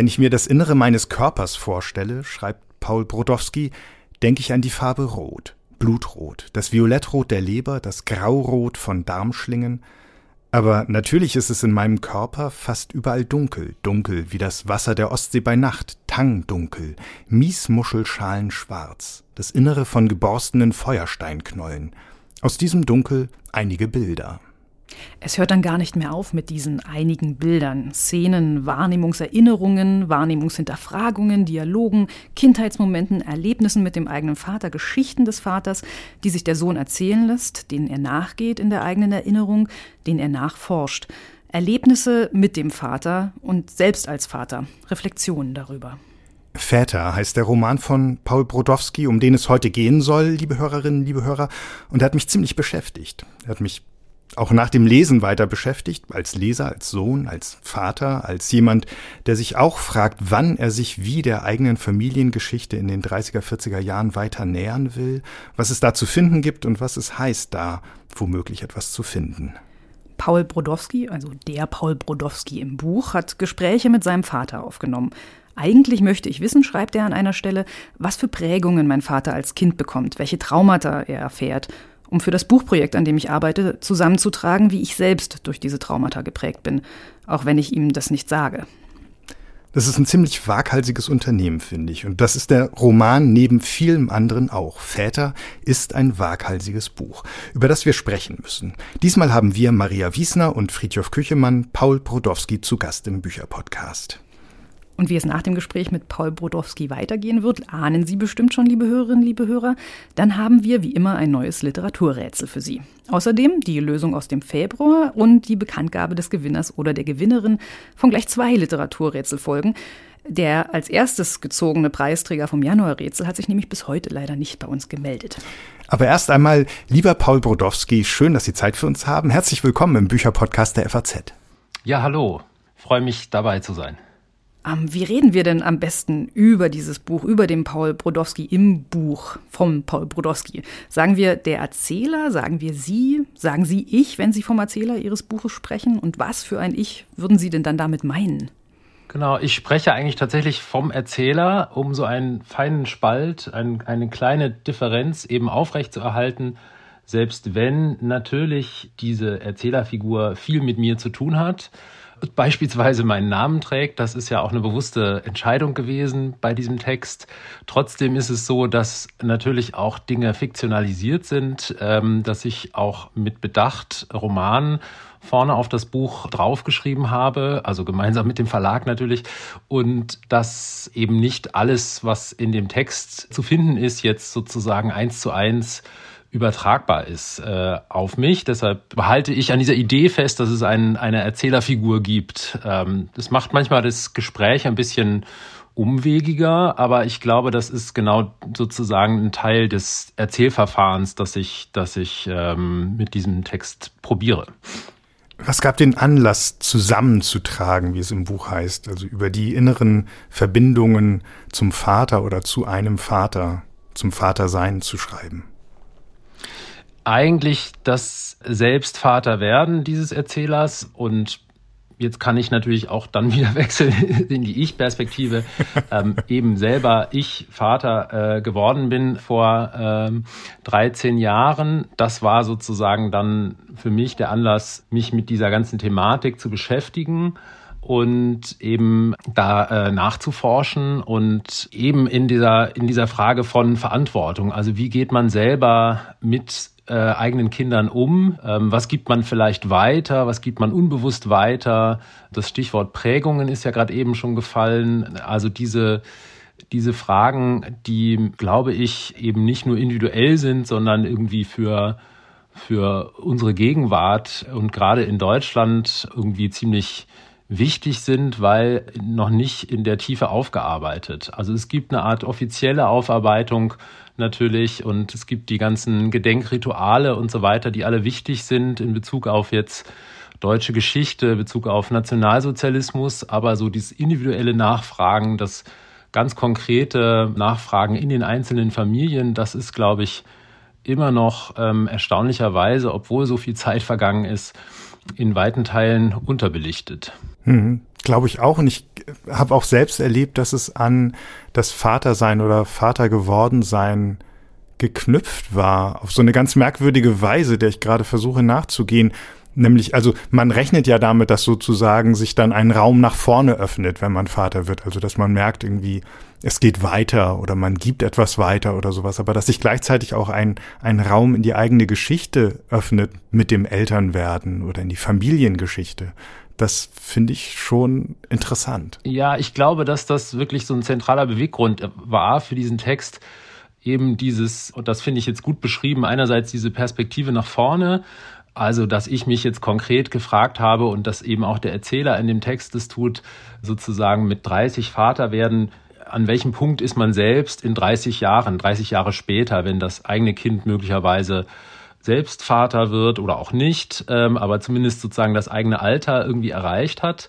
Wenn ich mir das Innere meines Körpers vorstelle, schreibt Paul Brodowski, denke ich an die Farbe Rot, Blutrot, das Violettrot der Leber, das Graurot von Darmschlingen. Aber natürlich ist es in meinem Körper fast überall dunkel, dunkel wie das Wasser der Ostsee bei Nacht, tangdunkel, Miesmuschelschalen schwarz, das Innere von geborstenen Feuersteinknollen. Aus diesem Dunkel einige Bilder. Es hört dann gar nicht mehr auf mit diesen einigen Bildern, Szenen, Wahrnehmungserinnerungen, Wahrnehmungshinterfragungen, Dialogen, Kindheitsmomenten, Erlebnissen mit dem eigenen Vater, Geschichten des Vaters, die sich der Sohn erzählen lässt, denen er nachgeht in der eigenen Erinnerung, denen er nachforscht. Erlebnisse mit dem Vater und selbst als Vater, Reflexionen darüber. Väter heißt der Roman von Paul Brodowski, um den es heute gehen soll, liebe Hörerinnen, liebe Hörer. Und er hat mich ziemlich beschäftigt. Er hat mich auch nach dem Lesen weiter beschäftigt, als Leser, als Sohn, als Vater, als jemand, der sich auch fragt, wann er sich wie der eigenen Familiengeschichte in den 30er, 40er Jahren weiter nähern will, was es da zu finden gibt und was es heißt, da womöglich etwas zu finden. Paul Brodowski, also der Paul Brodowski im Buch, hat Gespräche mit seinem Vater aufgenommen. Eigentlich möchte ich wissen, schreibt er an einer Stelle, was für Prägungen mein Vater als Kind bekommt, welche Traumata er erfährt um für das Buchprojekt, an dem ich arbeite, zusammenzutragen, wie ich selbst durch diese Traumata geprägt bin, auch wenn ich ihm das nicht sage. Das ist ein ziemlich waghalsiges Unternehmen, finde ich. Und das ist der Roman neben vielem anderen auch. Väter ist ein waghalsiges Buch, über das wir sprechen müssen. Diesmal haben wir Maria Wiesner und Friedhof Küchemann Paul Brodowski zu Gast im Bücherpodcast. Und wie es nach dem Gespräch mit Paul Brodowski weitergehen wird, ahnen Sie bestimmt schon, liebe Hörerinnen, liebe Hörer. Dann haben wir wie immer ein neues Literaturrätsel für Sie. Außerdem die Lösung aus dem Februar und die Bekanntgabe des Gewinners oder der Gewinnerin von gleich zwei Literaturrätselfolgen. Der als erstes gezogene Preisträger vom Januarrätsel hat sich nämlich bis heute leider nicht bei uns gemeldet. Aber erst einmal, lieber Paul Brodowski, schön, dass Sie Zeit für uns haben. Herzlich willkommen im Bücherpodcast der FAZ. Ja, hallo. Freue mich dabei zu sein. Ähm, wie reden wir denn am besten über dieses Buch, über den Paul Brodowski im Buch vom Paul Brodowski? Sagen wir der Erzähler, sagen wir Sie, sagen Sie ich, wenn Sie vom Erzähler Ihres Buches sprechen? Und was für ein Ich würden Sie denn dann damit meinen? Genau, ich spreche eigentlich tatsächlich vom Erzähler, um so einen feinen Spalt, ein, eine kleine Differenz eben aufrechtzuerhalten, selbst wenn natürlich diese Erzählerfigur viel mit mir zu tun hat beispielsweise meinen Namen trägt. Das ist ja auch eine bewusste Entscheidung gewesen bei diesem Text. Trotzdem ist es so, dass natürlich auch Dinge fiktionalisiert sind, ähm, dass ich auch mit Bedacht Roman vorne auf das Buch draufgeschrieben habe, also gemeinsam mit dem Verlag natürlich, und dass eben nicht alles, was in dem Text zu finden ist, jetzt sozusagen eins zu eins übertragbar ist äh, auf mich. Deshalb behalte ich an dieser Idee fest, dass es ein, eine Erzählerfigur gibt. Ähm, das macht manchmal das Gespräch ein bisschen umwegiger, aber ich glaube, das ist genau sozusagen ein Teil des Erzählverfahrens, das ich, das ich ähm, mit diesem Text probiere. Was gab den Anlass, zusammenzutragen, wie es im Buch heißt, also über die inneren Verbindungen zum Vater oder zu einem Vater, zum Vatersein zu schreiben? Eigentlich das Selbstvaterwerden dieses Erzählers und jetzt kann ich natürlich auch dann wieder wechseln in die Ich-Perspektive, ähm, eben selber ich Vater äh, geworden bin vor ähm, 13 Jahren. Das war sozusagen dann für mich der Anlass, mich mit dieser ganzen Thematik zu beschäftigen und eben da äh, nachzuforschen und eben in dieser in dieser Frage von Verantwortung. Also wie geht man selber mit äh, eigenen Kindern um? Ähm, was gibt man vielleicht weiter? Was gibt man unbewusst weiter? Das Stichwort Prägungen ist ja gerade eben schon gefallen. Also diese diese Fragen, die, glaube ich, eben nicht nur individuell sind, sondern irgendwie für, für unsere Gegenwart und gerade in Deutschland irgendwie ziemlich wichtig sind, weil noch nicht in der Tiefe aufgearbeitet. Also es gibt eine Art offizielle Aufarbeitung natürlich und es gibt die ganzen Gedenkrituale und so weiter, die alle wichtig sind in Bezug auf jetzt deutsche Geschichte, Bezug auf Nationalsozialismus, aber so dieses individuelle Nachfragen, das ganz konkrete Nachfragen in den einzelnen Familien, das ist, glaube ich, immer noch ähm, erstaunlicherweise, obwohl so viel Zeit vergangen ist, in weiten Teilen unterbelichtet. Mhm. Glaube ich auch. Und ich habe auch selbst erlebt, dass es an das Vatersein oder Vater geworden sein geknüpft war. Auf so eine ganz merkwürdige Weise, der ich gerade versuche nachzugehen. Nämlich, also man rechnet ja damit, dass sozusagen sich dann ein Raum nach vorne öffnet, wenn man Vater wird. Also dass man merkt irgendwie, es geht weiter oder man gibt etwas weiter oder sowas. Aber dass sich gleichzeitig auch ein, ein Raum in die eigene Geschichte öffnet mit dem Elternwerden oder in die Familiengeschichte. Das finde ich schon interessant. Ja, ich glaube, dass das wirklich so ein zentraler Beweggrund war für diesen Text. Eben dieses, und das finde ich jetzt gut beschrieben, einerseits diese Perspektive nach vorne, also, dass ich mich jetzt konkret gefragt habe und dass eben auch der Erzähler in dem Text es tut, sozusagen mit 30 Vater werden, an welchem Punkt ist man selbst in 30 Jahren, 30 Jahre später, wenn das eigene Kind möglicherweise selbst Vater wird oder auch nicht, ähm, aber zumindest sozusagen das eigene Alter irgendwie erreicht hat.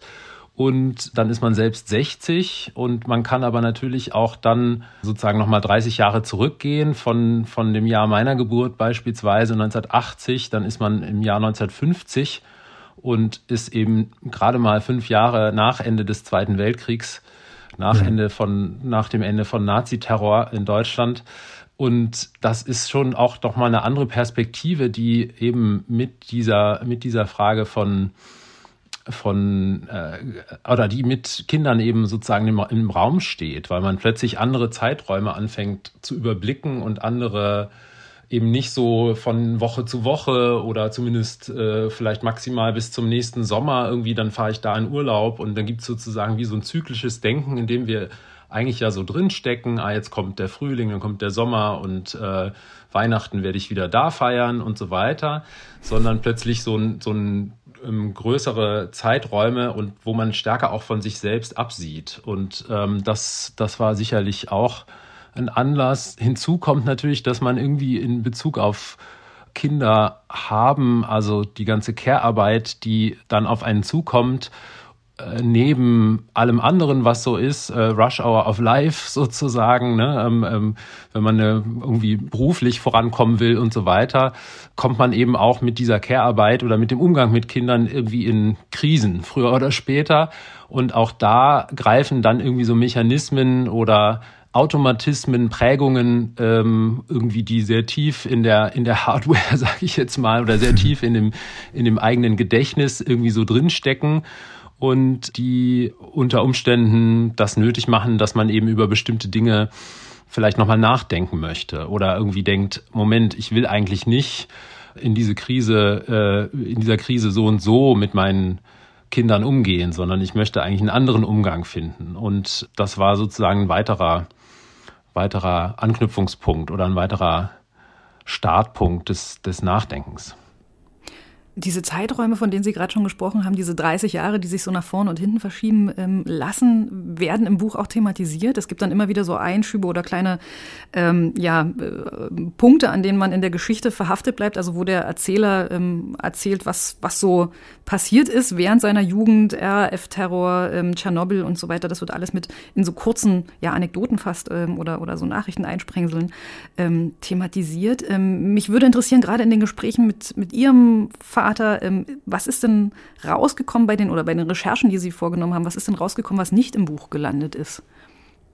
Und dann ist man selbst 60 und man kann aber natürlich auch dann sozusagen nochmal 30 Jahre zurückgehen von, von dem Jahr meiner Geburt beispielsweise 1980, dann ist man im Jahr 1950 und ist eben gerade mal fünf Jahre nach Ende des Zweiten Weltkriegs, nach, mhm. Ende von, nach dem Ende von Naziterror in Deutschland und das ist schon auch doch mal eine andere Perspektive, die eben mit dieser, mit dieser Frage von, von äh, oder die mit Kindern eben sozusagen im, im Raum steht, weil man plötzlich andere Zeiträume anfängt zu überblicken und andere eben nicht so von Woche zu Woche oder zumindest äh, vielleicht maximal bis zum nächsten Sommer irgendwie, dann fahre ich da in Urlaub und dann gibt es sozusagen wie so ein zyklisches Denken, in dem wir eigentlich ja so drinstecken, ah, jetzt kommt der Frühling, dann kommt der Sommer und äh, Weihnachten werde ich wieder da feiern und so weiter, sondern plötzlich so ein, so ein ähm, größere Zeiträume und wo man stärker auch von sich selbst absieht. Und ähm, das, das war sicherlich auch ein Anlass. Hinzu kommt natürlich, dass man irgendwie in Bezug auf Kinder haben, also die ganze Care-Arbeit, die dann auf einen zukommt, neben allem anderen, was so ist, äh, Rush Hour of Life sozusagen, ne? ähm, ähm, wenn man äh, irgendwie beruflich vorankommen will und so weiter, kommt man eben auch mit dieser Care-Arbeit oder mit dem Umgang mit Kindern irgendwie in Krisen, früher oder später. Und auch da greifen dann irgendwie so Mechanismen oder Automatismen, Prägungen ähm, irgendwie, die sehr tief in der in der Hardware, sage ich jetzt mal, oder sehr tief in dem in dem eigenen Gedächtnis irgendwie so drinstecken und die unter Umständen das nötig machen, dass man eben über bestimmte Dinge vielleicht nochmal nachdenken möchte oder irgendwie denkt, Moment, ich will eigentlich nicht in diese Krise, äh, in dieser Krise so und so mit meinen Kindern umgehen, sondern ich möchte eigentlich einen anderen Umgang finden. Und das war sozusagen ein weiterer, weiterer Anknüpfungspunkt oder ein weiterer Startpunkt des, des Nachdenkens. Diese Zeiträume, von denen Sie gerade schon gesprochen haben, diese 30 Jahre, die sich so nach vorne und hinten verschieben ähm, lassen, werden im Buch auch thematisiert. Es gibt dann immer wieder so Einschübe oder kleine ähm, ja, äh, Punkte, an denen man in der Geschichte verhaftet bleibt, also wo der Erzähler ähm, erzählt, was, was so passiert ist während seiner Jugend, RF-Terror, ähm, Tschernobyl und so weiter. Das wird alles mit in so kurzen ja, Anekdoten fast ähm, oder, oder so Nachrichteneinsprengseln ähm, thematisiert. Ähm, mich würde interessieren, gerade in den Gesprächen mit, mit Ihrem Vater, ähm, was ist denn rausgekommen bei den oder bei den Recherchen, die Sie vorgenommen haben, was ist denn rausgekommen, was nicht im Buch gelandet ist?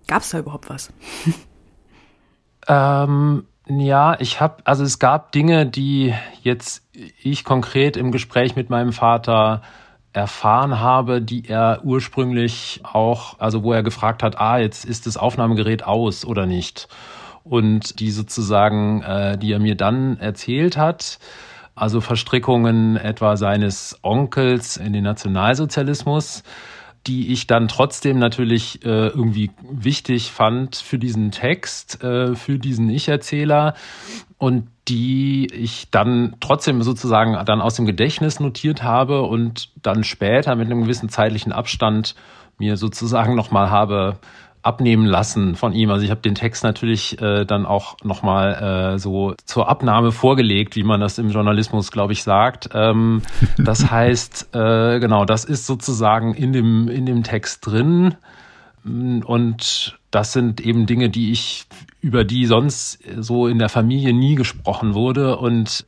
Gab es da überhaupt was? ähm, ja, ich habe, also es gab Dinge, die jetzt ich konkret im Gespräch mit meinem Vater erfahren habe, die er ursprünglich auch, also wo er gefragt hat, ah, jetzt ist das Aufnahmegerät aus oder nicht. Und die sozusagen, äh, die er mir dann erzählt hat, also Verstrickungen etwa seines Onkels in den Nationalsozialismus, die ich dann trotzdem natürlich äh, irgendwie wichtig fand für diesen Text, äh, für diesen Ich-Erzähler und die ich dann trotzdem sozusagen dann aus dem Gedächtnis notiert habe und dann später mit einem gewissen zeitlichen Abstand mir sozusagen nochmal habe abnehmen lassen von ihm. Also ich habe den Text natürlich äh, dann auch nochmal äh, so zur Abnahme vorgelegt, wie man das im Journalismus, glaube ich, sagt. Ähm, das heißt, äh, genau, das ist sozusagen in dem, in dem Text drin. Und das sind eben Dinge, die ich über die sonst so in der Familie nie gesprochen wurde und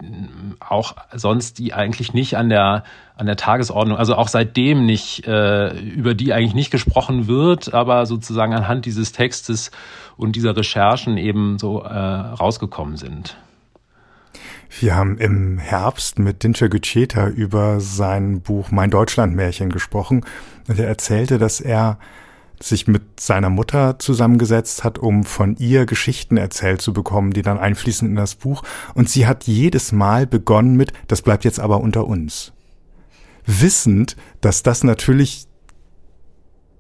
auch sonst die eigentlich nicht an der an der Tagesordnung, also auch seitdem nicht äh, über die eigentlich nicht gesprochen wird, aber sozusagen anhand dieses Textes und dieser Recherchen eben so äh, rausgekommen sind. Wir haben im Herbst mit Dinscher Gütscheta über sein Buch Mein Deutschlandmärchen gesprochen und er erzählte, dass er sich mit seiner Mutter zusammengesetzt hat, um von ihr Geschichten erzählt zu bekommen, die dann einfließen in das Buch. Und sie hat jedes Mal begonnen mit, das bleibt jetzt aber unter uns. Wissend, dass das natürlich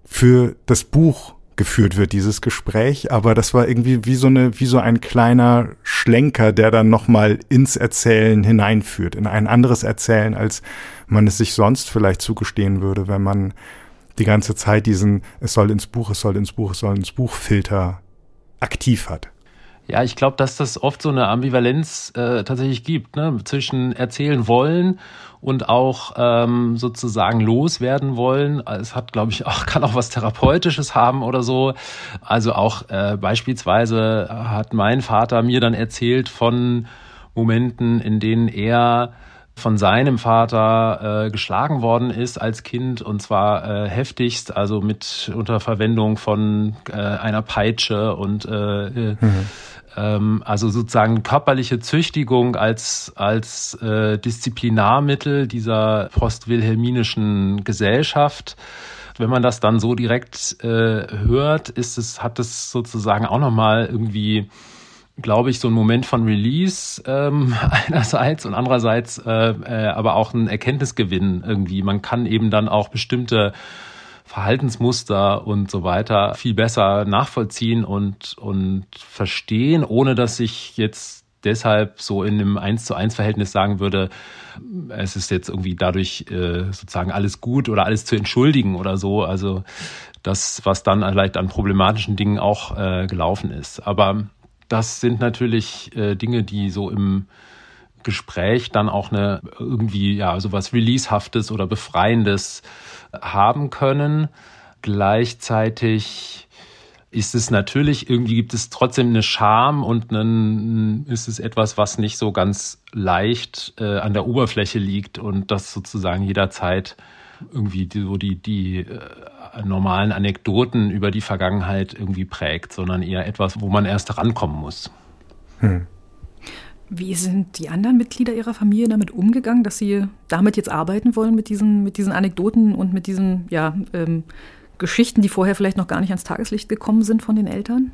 für das Buch geführt wird, dieses Gespräch, aber das war irgendwie wie so eine, wie so ein kleiner Schlenker, der dann nochmal ins Erzählen hineinführt, in ein anderes Erzählen, als man es sich sonst vielleicht zugestehen würde, wenn man die ganze Zeit diesen es soll ins Buch, es soll ins Buch, es soll ins Buch Filter aktiv hat. Ja, ich glaube, dass das oft so eine Ambivalenz äh, tatsächlich gibt, ne? zwischen erzählen wollen und auch ähm, sozusagen loswerden wollen. Es hat, glaube ich, auch kann auch was Therapeutisches haben oder so. Also auch äh, beispielsweise hat mein Vater mir dann erzählt von Momenten, in denen er von seinem Vater äh, geschlagen worden ist als Kind und zwar äh, heftigst, also mit unter Verwendung von äh, einer Peitsche und äh, äh mhm. ähm, also sozusagen körperliche Züchtigung als als äh, Disziplinarmittel dieser postwilhelminischen Gesellschaft wenn man das dann so direkt äh, hört, ist es, hat es sozusagen auch nochmal irgendwie glaube ich, so ein Moment von Release ähm, einerseits und andererseits äh, äh, aber auch ein Erkenntnisgewinn irgendwie. Man kann eben dann auch bestimmte Verhaltensmuster und so weiter viel besser nachvollziehen und, und verstehen, ohne dass ich jetzt deshalb so in einem eins zu eins Verhältnis sagen würde, es ist jetzt irgendwie dadurch äh, sozusagen alles gut oder alles zu entschuldigen oder so. Also das, was dann vielleicht an problematischen Dingen auch äh, gelaufen ist. Aber das sind natürlich äh, Dinge, die so im Gespräch dann auch eine irgendwie ja sowas Releasehaftes oder Befreiendes haben können. Gleichzeitig ist es natürlich irgendwie gibt es trotzdem eine Scham und einen, ist es etwas, was nicht so ganz leicht äh, an der Oberfläche liegt und das sozusagen jederzeit irgendwie die, so die, die äh, normalen Anekdoten über die Vergangenheit irgendwie prägt, sondern eher etwas, wo man erst rankommen muss. Hm. Wie sind die anderen Mitglieder Ihrer Familie damit umgegangen, dass Sie damit jetzt arbeiten wollen, mit diesen, mit diesen Anekdoten und mit diesen ja, ähm, Geschichten, die vorher vielleicht noch gar nicht ans Tageslicht gekommen sind von den Eltern?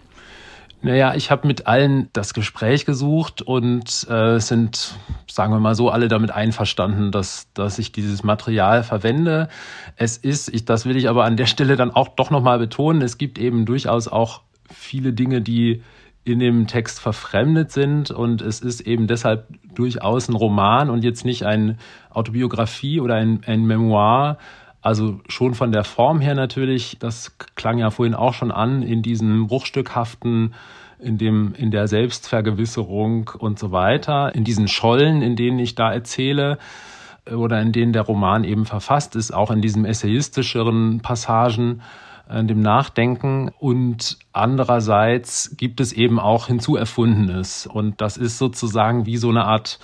Naja, ich habe mit allen das Gespräch gesucht und äh, sind, sagen wir mal so, alle damit einverstanden, dass, dass ich dieses Material verwende. Es ist, ich, das will ich aber an der Stelle dann auch doch nochmal betonen, es gibt eben durchaus auch viele Dinge, die in dem Text verfremdet sind und es ist eben deshalb durchaus ein Roman und jetzt nicht eine Autobiografie oder ein, ein Memoir, also schon von der Form her natürlich, das klang ja vorhin auch schon an, in diesem bruchstückhaften, in dem, in der Selbstvergewisserung und so weiter, in diesen Schollen, in denen ich da erzähle oder in denen der Roman eben verfasst ist, auch in diesen essayistischeren Passagen, in dem Nachdenken. Und andererseits gibt es eben auch hinzuerfundenes. Und das ist sozusagen wie so eine Art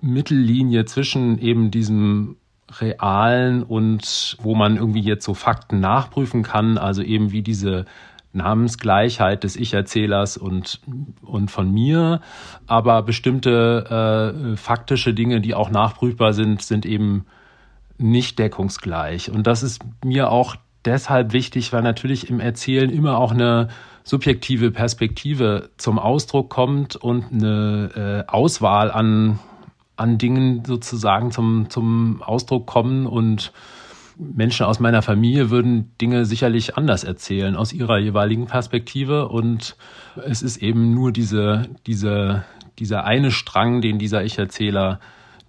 Mittellinie zwischen eben diesem realen und wo man irgendwie jetzt so Fakten nachprüfen kann, also eben wie diese Namensgleichheit des Ich-Erzählers und, und von mir, aber bestimmte äh, faktische Dinge, die auch nachprüfbar sind, sind eben nicht deckungsgleich. Und das ist mir auch deshalb wichtig, weil natürlich im Erzählen immer auch eine subjektive Perspektive zum Ausdruck kommt und eine äh, Auswahl an an Dingen sozusagen zum, zum Ausdruck kommen und Menschen aus meiner Familie würden Dinge sicherlich anders erzählen aus ihrer jeweiligen Perspektive und es ist eben nur diese, diese, dieser eine Strang, den dieser Ich-Erzähler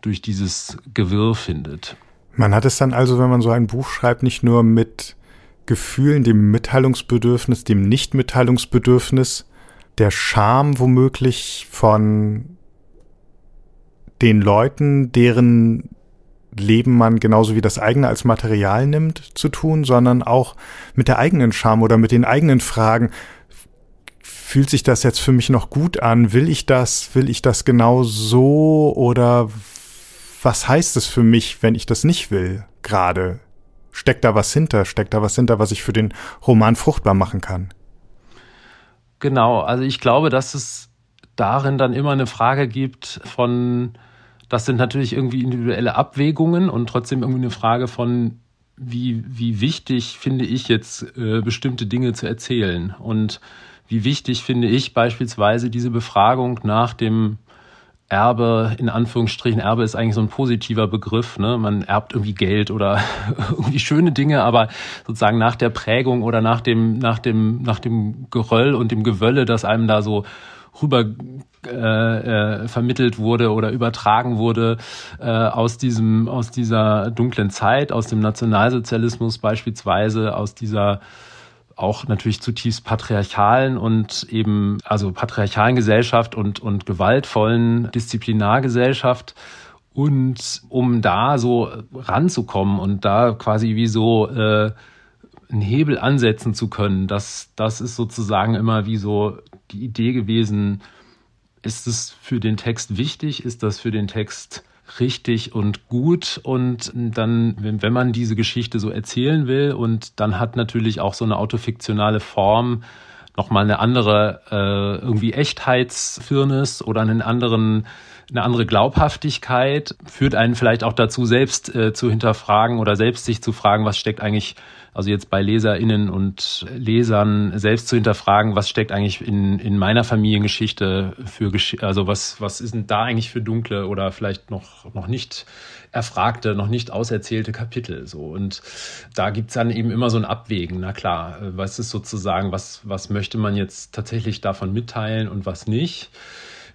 durch dieses Gewirr findet. Man hat es dann also, wenn man so ein Buch schreibt, nicht nur mit Gefühlen, dem Mitteilungsbedürfnis, dem Nichtmitteilungsbedürfnis, der Scham womöglich von den Leuten, deren Leben man genauso wie das eigene als Material nimmt, zu tun, sondern auch mit der eigenen Scham oder mit den eigenen Fragen. fühlt sich das jetzt für mich noch gut an? Will ich das? Will ich das genau so? Oder was heißt es für mich, wenn ich das nicht will? Gerade. Steckt da was hinter? Steckt da was hinter, was ich für den Roman fruchtbar machen kann? Genau, also ich glaube, dass es darin dann immer eine Frage gibt von, das sind natürlich irgendwie individuelle Abwägungen und trotzdem irgendwie eine Frage von, wie, wie wichtig finde ich jetzt äh, bestimmte Dinge zu erzählen und wie wichtig finde ich beispielsweise diese Befragung nach dem Erbe, in Anführungsstrichen, Erbe ist eigentlich so ein positiver Begriff. Ne? Man erbt irgendwie Geld oder irgendwie schöne Dinge, aber sozusagen nach der Prägung oder nach dem, nach dem, nach dem Geröll und dem Gewölle, das einem da so rüber äh, äh, vermittelt wurde oder übertragen wurde äh, aus diesem aus dieser dunklen Zeit, aus dem Nationalsozialismus beispielsweise, aus dieser auch natürlich zutiefst patriarchalen und eben also patriarchalen Gesellschaft und und gewaltvollen Disziplinargesellschaft. Und um da so ranzukommen und da quasi wie so äh, einen Hebel ansetzen zu können, das das ist sozusagen immer wie so die Idee gewesen, ist es für den Text wichtig, ist das für den Text richtig und gut? Und dann, wenn, man diese Geschichte so erzählen will und dann hat natürlich auch so eine autofiktionale Form nochmal eine andere äh, irgendwie Echtheitsfirnis oder einen anderen eine andere Glaubhaftigkeit führt einen vielleicht auch dazu, selbst äh, zu hinterfragen oder selbst sich zu fragen, was steckt eigentlich also jetzt bei LeserInnen und Lesern selbst zu hinterfragen, was steckt eigentlich in, in meiner Familiengeschichte für, also was, was ist denn da eigentlich für dunkle oder vielleicht noch, noch nicht erfragte, noch nicht auserzählte Kapitel, so. Und da gibt's dann eben immer so ein Abwägen. Na klar, was ist sozusagen, was, was möchte man jetzt tatsächlich davon mitteilen und was nicht?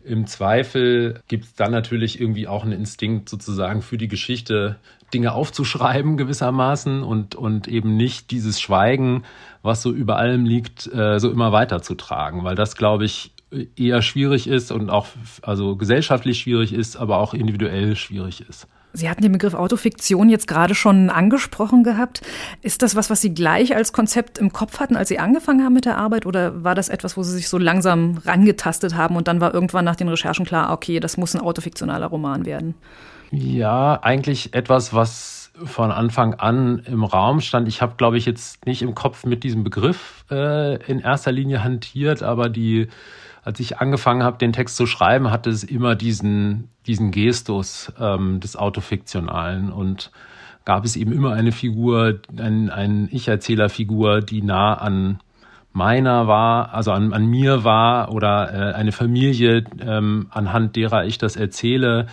Im Zweifel gibt es dann natürlich irgendwie auch einen Instinkt sozusagen für die Geschichte, Dinge aufzuschreiben gewissermaßen und, und eben nicht dieses Schweigen, was so über allem liegt, äh, so immer weiterzutragen, weil das, glaube ich, eher schwierig ist und auch also gesellschaftlich schwierig ist, aber auch individuell schwierig ist. Sie hatten den Begriff Autofiktion jetzt gerade schon angesprochen gehabt. Ist das was, was Sie gleich als Konzept im Kopf hatten, als Sie angefangen haben mit der Arbeit? Oder war das etwas, wo Sie sich so langsam rangetastet haben und dann war irgendwann nach den Recherchen klar, okay, das muss ein autofiktionaler Roman werden? Ja, eigentlich etwas, was von Anfang an im Raum stand. Ich habe, glaube ich, jetzt nicht im Kopf mit diesem Begriff äh, in erster Linie hantiert, aber die als ich angefangen habe, den Text zu schreiben, hatte es immer diesen, diesen Gestus ähm, des Autofiktionalen und gab es eben immer eine Figur, ein, ein Ich-Erzähler-Figur, die nah an meiner war, also an, an mir war oder äh, eine Familie, ähm, anhand derer ich das erzähle,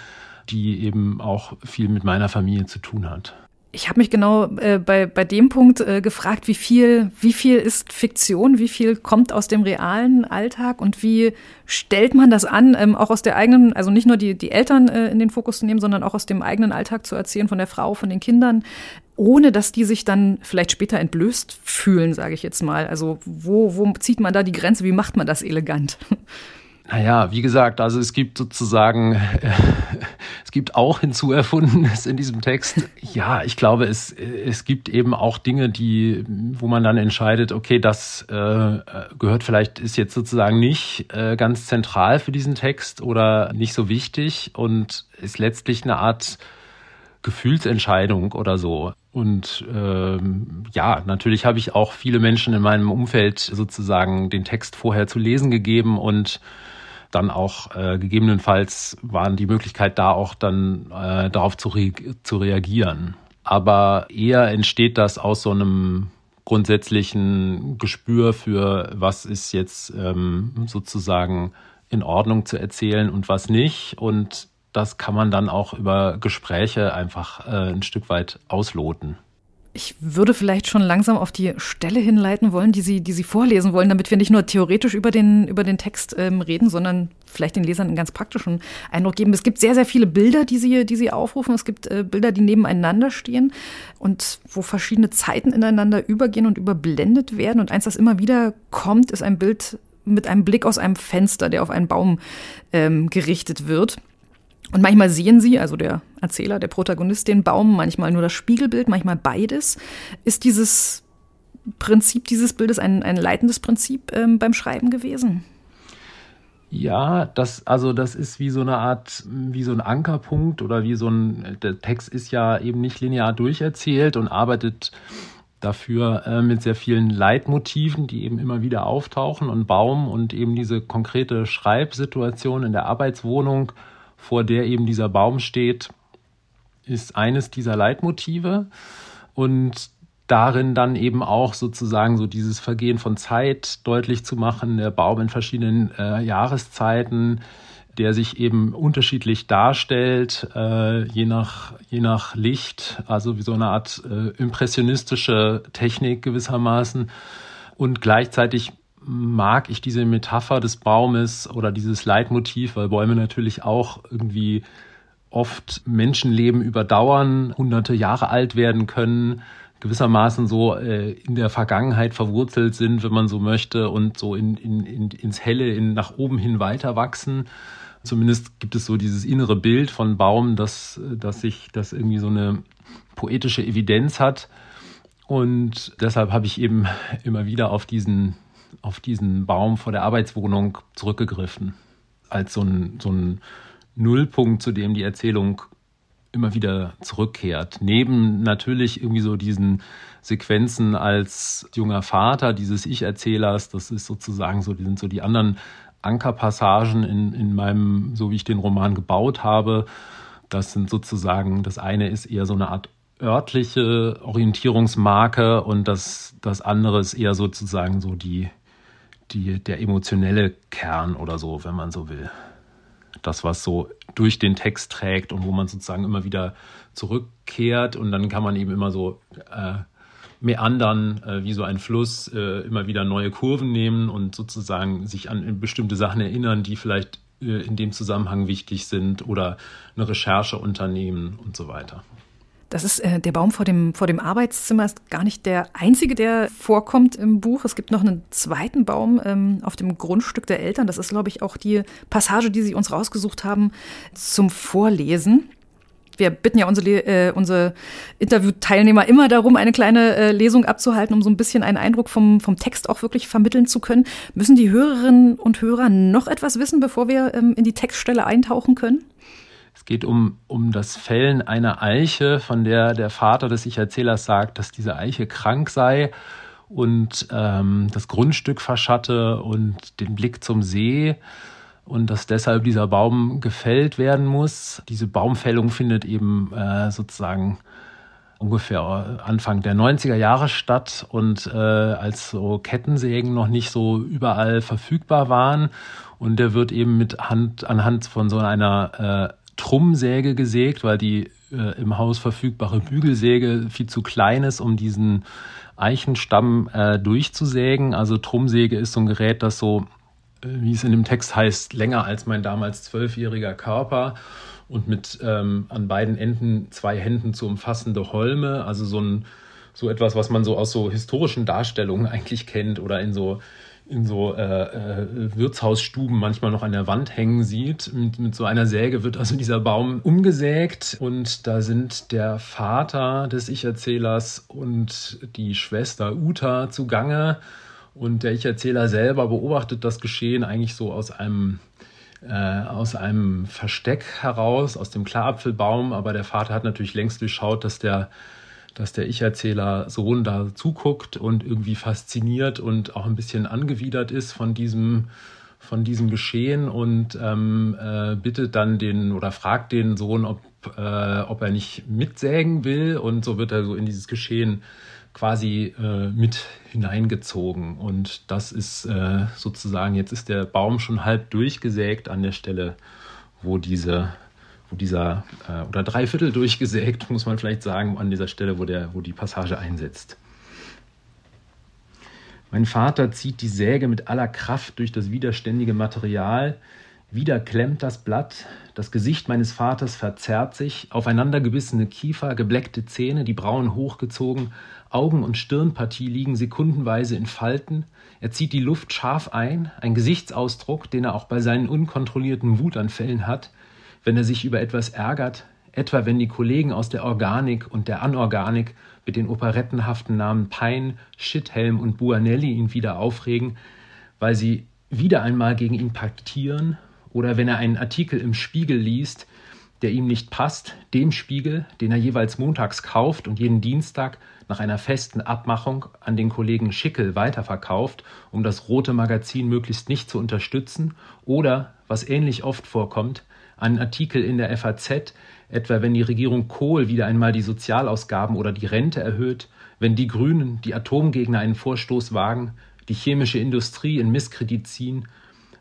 die eben auch viel mit meiner Familie zu tun hat. Ich habe mich genau äh, bei, bei dem Punkt äh, gefragt, wie viel, wie viel ist Fiktion, wie viel kommt aus dem realen Alltag und wie stellt man das an, ähm, auch aus der eigenen, also nicht nur die, die Eltern äh, in den Fokus zu nehmen, sondern auch aus dem eigenen Alltag zu erzählen, von der Frau, von den Kindern, ohne dass die sich dann vielleicht später entblößt fühlen, sage ich jetzt mal. Also wo, wo zieht man da die Grenze, wie macht man das elegant? Naja, wie gesagt, also es gibt sozusagen, es gibt auch hinzuerfundenes in diesem Text. Ja, ich glaube, es, es gibt eben auch Dinge, die, wo man dann entscheidet, okay, das äh, gehört vielleicht, ist jetzt sozusagen nicht äh, ganz zentral für diesen Text oder nicht so wichtig und ist letztlich eine Art Gefühlsentscheidung oder so. Und ähm, ja, natürlich habe ich auch viele Menschen in meinem Umfeld sozusagen den Text vorher zu lesen gegeben und dann auch äh, gegebenenfalls waren die Möglichkeit da auch dann äh, darauf zu, re zu reagieren. Aber eher entsteht das aus so einem grundsätzlichen Gespür für, was ist jetzt ähm, sozusagen in Ordnung zu erzählen und was nicht. Und das kann man dann auch über Gespräche einfach äh, ein Stück weit ausloten. Ich würde vielleicht schon langsam auf die Stelle hinleiten wollen, die Sie, die Sie vorlesen wollen, damit wir nicht nur theoretisch über den, über den Text ähm, reden, sondern vielleicht den Lesern einen ganz praktischen Eindruck geben. Es gibt sehr, sehr viele Bilder, die Sie, die Sie aufrufen. Es gibt äh, Bilder, die nebeneinander stehen und wo verschiedene Zeiten ineinander übergehen und überblendet werden. Und eins, das immer wieder kommt, ist ein Bild mit einem Blick aus einem Fenster, der auf einen Baum ähm, gerichtet wird. Und manchmal sehen sie, also der Erzähler, der Protagonist, den Baum, manchmal nur das Spiegelbild, manchmal beides. Ist dieses Prinzip dieses Bildes ein, ein leitendes Prinzip ähm, beim Schreiben gewesen? Ja, das, also das ist wie so eine Art, wie so ein Ankerpunkt oder wie so ein, der Text ist ja eben nicht linear durcherzählt und arbeitet dafür äh, mit sehr vielen Leitmotiven, die eben immer wieder auftauchen und Baum und eben diese konkrete Schreibsituation in der Arbeitswohnung, vor der eben dieser Baum steht, ist eines dieser Leitmotive und darin dann eben auch sozusagen so dieses Vergehen von Zeit deutlich zu machen, der Baum in verschiedenen äh, Jahreszeiten, der sich eben unterschiedlich darstellt, äh, je, nach, je nach Licht, also wie so eine Art äh, impressionistische Technik gewissermaßen. Und gleichzeitig mag ich diese Metapher des Baumes oder dieses Leitmotiv, weil Bäume natürlich auch irgendwie oft Menschenleben überdauern, hunderte Jahre alt werden können, gewissermaßen so äh, in der Vergangenheit verwurzelt sind, wenn man so möchte, und so in, in, in, ins Helle, in, nach oben hin weiter wachsen. Zumindest gibt es so dieses innere Bild von Baum, dass, dass sich das irgendwie so eine poetische Evidenz hat. Und deshalb habe ich eben immer wieder auf diesen, auf diesen Baum vor der Arbeitswohnung zurückgegriffen. Als so ein, so ein Nullpunkt, zu dem die Erzählung immer wieder zurückkehrt. Neben natürlich irgendwie so diesen Sequenzen als junger Vater dieses Ich-Erzählers, das ist sozusagen so, die sind so die anderen Ankerpassagen in, in meinem, so wie ich den Roman gebaut habe. Das sind sozusagen, das eine ist eher so eine Art örtliche Orientierungsmarke und das, das andere ist eher sozusagen so die, die, der emotionelle Kern oder so, wenn man so will das, was so durch den Text trägt und wo man sozusagen immer wieder zurückkehrt und dann kann man eben immer so äh, meandern äh, wie so ein Fluss, äh, immer wieder neue Kurven nehmen und sozusagen sich an bestimmte Sachen erinnern, die vielleicht äh, in dem Zusammenhang wichtig sind oder eine Recherche unternehmen und so weiter. Das ist äh, der Baum vor dem, vor dem Arbeitszimmer, ist gar nicht der einzige, der vorkommt im Buch. Es gibt noch einen zweiten Baum ähm, auf dem Grundstück der Eltern. Das ist, glaube ich, auch die Passage, die Sie uns rausgesucht haben zum Vorlesen. Wir bitten ja unsere, äh, unsere Interviewteilnehmer immer darum, eine kleine äh, Lesung abzuhalten, um so ein bisschen einen Eindruck vom, vom Text auch wirklich vermitteln zu können. Müssen die Hörerinnen und Hörer noch etwas wissen, bevor wir ähm, in die Textstelle eintauchen können? Es geht um, um das Fällen einer Eiche, von der der Vater des Ich-Erzählers sagt, dass diese Eiche krank sei und ähm, das Grundstück verschatte und den Blick zum See und dass deshalb dieser Baum gefällt werden muss. Diese Baumfällung findet eben äh, sozusagen ungefähr Anfang der 90er Jahre statt und äh, als so Kettensägen noch nicht so überall verfügbar waren. Und der wird eben mit Hand, anhand von so einer äh, Trummsäge gesägt, weil die äh, im Haus verfügbare Bügelsäge viel zu klein ist, um diesen Eichenstamm äh, durchzusägen. Also Trummsäge ist so ein Gerät, das so, äh, wie es in dem Text heißt, länger als mein damals zwölfjähriger Körper und mit ähm, an beiden Enden zwei Händen zu umfassende Holme, also so ein so etwas, was man so aus so historischen Darstellungen eigentlich kennt oder in so in so äh, äh, Wirtshausstuben manchmal noch an der Wand hängen sieht. Mit, mit so einer Säge wird also dieser Baum umgesägt und da sind der Vater des Ich-Erzählers und die Schwester Uta zugange. Und der Ich-Erzähler selber beobachtet das Geschehen eigentlich so aus einem äh, aus einem Versteck heraus, aus dem Klarapfelbaum, aber der Vater hat natürlich längst durchschaut, dass der dass der Ich-Erzähler Sohn da zuguckt und irgendwie fasziniert und auch ein bisschen angewidert ist von diesem von diesem Geschehen und ähm, äh, bittet dann den oder fragt den Sohn, ob, äh, ob er nicht mitsägen will. Und so wird er so in dieses Geschehen quasi äh, mit hineingezogen. Und das ist äh, sozusagen, jetzt ist der Baum schon halb durchgesägt an der Stelle, wo diese wo dieser, äh, oder drei Viertel durchgesägt, muss man vielleicht sagen, an dieser Stelle, wo, der, wo die Passage einsetzt. Mein Vater zieht die Säge mit aller Kraft durch das widerständige Material. Wieder klemmt das Blatt. Das Gesicht meines Vaters verzerrt sich. Aufeinandergebissene Kiefer, gebleckte Zähne, die Brauen hochgezogen. Augen- und Stirnpartie liegen sekundenweise in Falten. Er zieht die Luft scharf ein. Ein Gesichtsausdruck, den er auch bei seinen unkontrollierten Wutanfällen hat. Wenn er sich über etwas ärgert, etwa wenn die Kollegen aus der Organik und der Anorganik mit den operettenhaften Namen Pein, Schithelm und Buanelli ihn wieder aufregen, weil sie wieder einmal gegen ihn paktieren, oder wenn er einen Artikel im Spiegel liest, der ihm nicht passt, dem Spiegel, den er jeweils montags kauft und jeden Dienstag nach einer festen Abmachung an den Kollegen Schickel weiterverkauft, um das rote Magazin möglichst nicht zu unterstützen, oder, was ähnlich oft vorkommt, einen Artikel in der FAZ, etwa wenn die Regierung Kohl wieder einmal die Sozialausgaben oder die Rente erhöht, wenn die Grünen, die Atomgegner einen Vorstoß wagen, die chemische Industrie in Misskredit ziehen,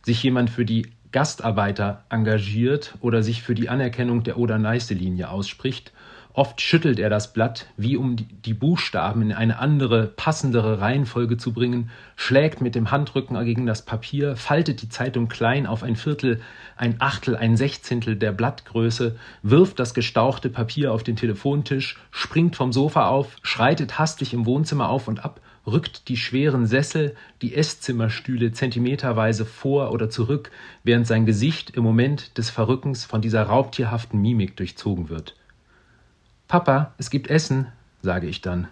sich jemand für die Gastarbeiter engagiert oder sich für die Anerkennung der Oder-Neiße-Linie ausspricht. Oft schüttelt er das Blatt, wie um die Buchstaben in eine andere, passendere Reihenfolge zu bringen, schlägt mit dem Handrücken gegen das Papier, faltet die Zeitung klein auf ein Viertel, ein Achtel, ein Sechzehntel der Blattgröße, wirft das gestauchte Papier auf den Telefontisch, springt vom Sofa auf, schreitet hastig im Wohnzimmer auf und ab, rückt die schweren Sessel, die Esszimmerstühle zentimeterweise vor oder zurück, während sein Gesicht im Moment des Verrückens von dieser raubtierhaften Mimik durchzogen wird. Papa, es gibt Essen, sage ich dann.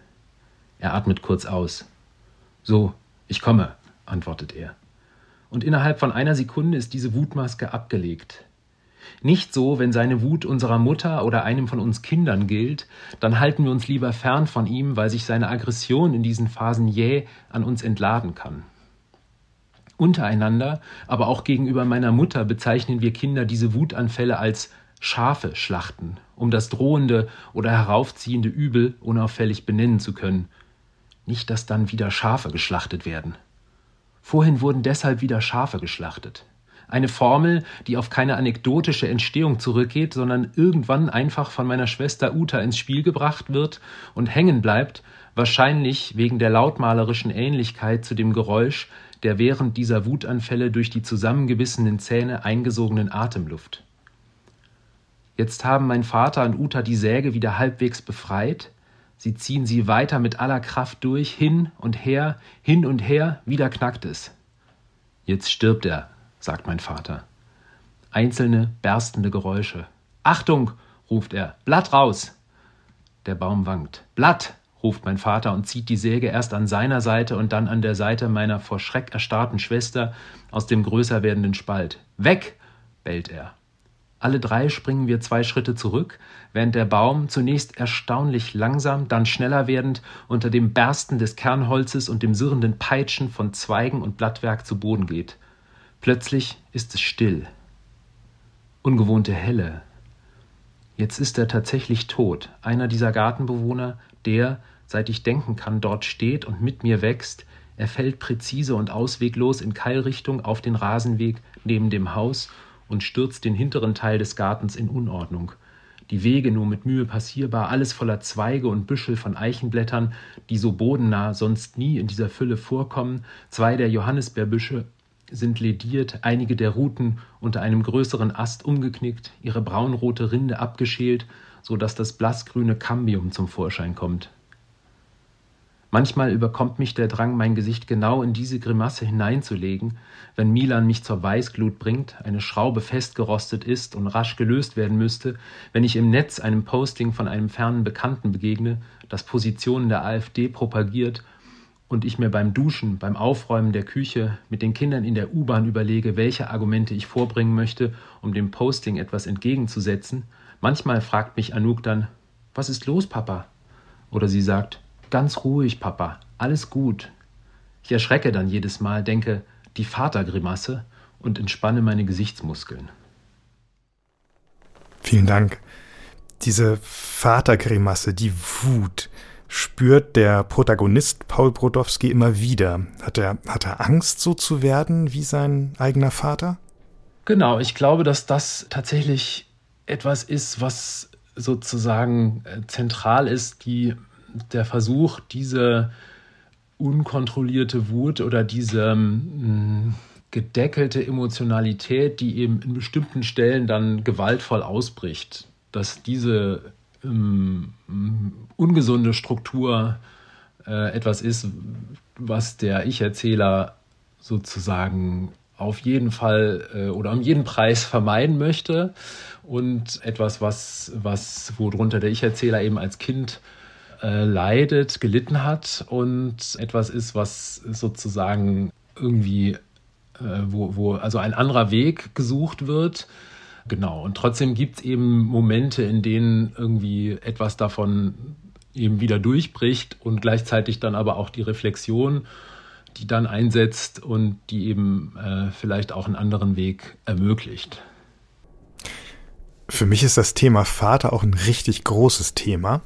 Er atmet kurz aus. So, ich komme, antwortet er. Und innerhalb von einer Sekunde ist diese Wutmaske abgelegt. Nicht so, wenn seine Wut unserer Mutter oder einem von uns Kindern gilt, dann halten wir uns lieber fern von ihm, weil sich seine Aggression in diesen Phasen jäh an uns entladen kann. Untereinander, aber auch gegenüber meiner Mutter bezeichnen wir Kinder diese Wutanfälle als Schafe schlachten, um das drohende oder heraufziehende Übel unauffällig benennen zu können. Nicht, dass dann wieder Schafe geschlachtet werden. Vorhin wurden deshalb wieder Schafe geschlachtet. Eine Formel, die auf keine anekdotische Entstehung zurückgeht, sondern irgendwann einfach von meiner Schwester Uta ins Spiel gebracht wird und hängen bleibt, wahrscheinlich wegen der lautmalerischen Ähnlichkeit zu dem Geräusch der während dieser Wutanfälle durch die zusammengebissenen Zähne eingesogenen Atemluft. Jetzt haben mein Vater und Uta die Säge wieder halbwegs befreit, sie ziehen sie weiter mit aller Kraft durch, hin und her, hin und her, wieder knackt es. Jetzt stirbt er, sagt mein Vater. Einzelne berstende Geräusche. Achtung, ruft er, Blatt raus. Der Baum wankt. Blatt, ruft mein Vater und zieht die Säge erst an seiner Seite und dann an der Seite meiner vor Schreck erstarrten Schwester aus dem größer werdenden Spalt. Weg, bellt er. Alle drei springen wir zwei Schritte zurück, während der Baum zunächst erstaunlich langsam, dann schneller werdend unter dem Bersten des Kernholzes und dem sirrenden Peitschen von Zweigen und Blattwerk zu Boden geht. Plötzlich ist es still. Ungewohnte Helle. Jetzt ist er tatsächlich tot, einer dieser Gartenbewohner, der, seit ich denken kann, dort steht und mit mir wächst. Er fällt präzise und ausweglos in Keilrichtung auf den Rasenweg neben dem Haus und stürzt den hinteren Teil des Gartens in Unordnung. Die Wege nur mit Mühe passierbar, alles voller Zweige und Büschel von Eichenblättern, die so bodennah sonst nie in dieser Fülle vorkommen, zwei der Johannisbeerbüsche sind lediert, einige der Ruten unter einem größeren Ast umgeknickt, ihre braunrote Rinde abgeschält, so dass das blassgrüne Cambium zum Vorschein kommt. Manchmal überkommt mich der Drang, mein Gesicht genau in diese Grimasse hineinzulegen, wenn Milan mich zur Weißglut bringt, eine Schraube festgerostet ist und rasch gelöst werden müsste, wenn ich im Netz einem Posting von einem fernen Bekannten begegne, das Positionen der AfD propagiert und ich mir beim Duschen, beim Aufräumen der Küche, mit den Kindern in der U-Bahn überlege, welche Argumente ich vorbringen möchte, um dem Posting etwas entgegenzusetzen, manchmal fragt mich Anouk dann, was ist los, Papa? Oder sie sagt, ganz ruhig, Papa, alles gut. Ich erschrecke dann jedes Mal, denke, die Vatergrimasse und entspanne meine Gesichtsmuskeln. Vielen Dank. Diese Vatergrimasse, die Wut, spürt der Protagonist Paul Brodowski immer wieder. Hat er, hat er Angst, so zu werden wie sein eigener Vater? Genau, ich glaube, dass das tatsächlich etwas ist, was sozusagen äh, zentral ist, die, der Versuch, diese unkontrollierte Wut oder diese mh, mm, gedeckelte Emotionalität, die eben in bestimmten Stellen dann gewaltvoll ausbricht, dass diese ähm, ungesunde Struktur äh, etwas ist, was der Ich-Erzähler sozusagen auf jeden Fall äh, oder um jeden Preis vermeiden möchte und etwas, was, was worunter der Ich-Erzähler eben als Kind äh, leidet, gelitten hat und etwas ist, was sozusagen irgendwie, äh, wo, wo also ein anderer Weg gesucht wird. Genau. Und trotzdem gibt es eben Momente, in denen irgendwie etwas davon eben wieder durchbricht und gleichzeitig dann aber auch die Reflexion, die dann einsetzt und die eben äh, vielleicht auch einen anderen Weg ermöglicht. Für mich ist das Thema Vater auch ein richtig großes Thema.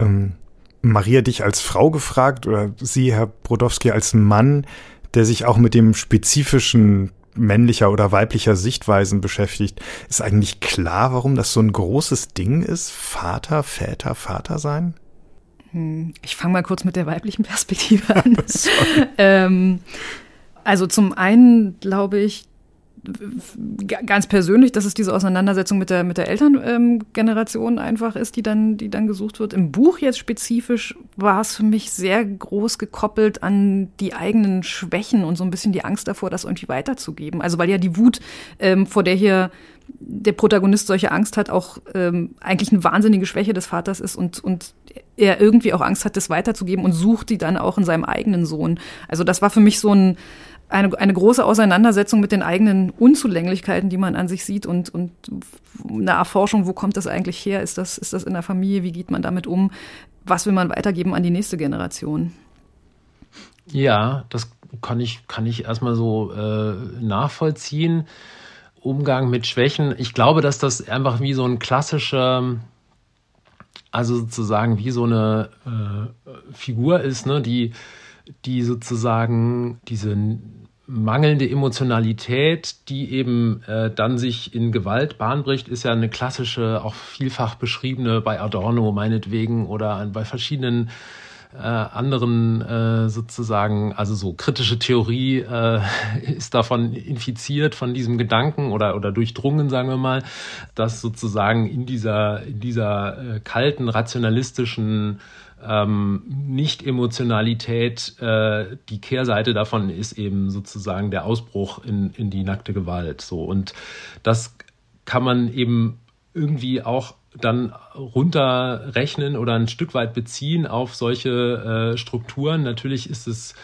Ähm, Maria dich als Frau gefragt oder Sie, Herr Brodowski, als Mann, der sich auch mit dem spezifischen männlicher oder weiblicher Sichtweisen beschäftigt. Ist eigentlich klar, warum das so ein großes Ding ist? Vater, Väter, Vater sein? Hm, ich fange mal kurz mit der weiblichen Perspektive an. ähm, also zum einen glaube ich, ganz persönlich, dass es diese Auseinandersetzung mit der, mit der Elterngeneration ähm, einfach ist, die dann, die dann gesucht wird. Im Buch jetzt spezifisch war es für mich sehr groß gekoppelt an die eigenen Schwächen und so ein bisschen die Angst davor, das irgendwie weiterzugeben. Also weil ja die Wut, ähm, vor der hier der Protagonist solche Angst hat, auch ähm, eigentlich eine wahnsinnige Schwäche des Vaters ist und, und er irgendwie auch Angst hat, das weiterzugeben und sucht die dann auch in seinem eigenen Sohn. Also das war für mich so ein eine, eine große Auseinandersetzung mit den eigenen Unzulänglichkeiten, die man an sich sieht und, und eine Erforschung, wo kommt das eigentlich her? Ist das, ist das in der Familie? Wie geht man damit um? Was will man weitergeben an die nächste Generation? Ja, das kann ich, kann ich erstmal so äh, nachvollziehen. Umgang mit Schwächen. Ich glaube, dass das einfach wie so ein klassischer, also sozusagen wie so eine äh, Figur ist, ne, die, die sozusagen diese mangelnde Emotionalität, die eben äh, dann sich in Gewalt bahnbricht, ist ja eine klassische, auch vielfach beschriebene bei Adorno meinetwegen oder bei verschiedenen äh, anderen äh, sozusagen, also so kritische Theorie äh, ist davon infiziert von diesem Gedanken oder oder durchdrungen, sagen wir mal, dass sozusagen in dieser in dieser äh, kalten rationalistischen ähm, Nicht-Emotionalität, äh, die Kehrseite davon ist eben sozusagen der Ausbruch in, in die nackte Gewalt. So. Und das kann man eben irgendwie auch dann runterrechnen oder ein Stück weit beziehen auf solche äh, Strukturen. Natürlich ist es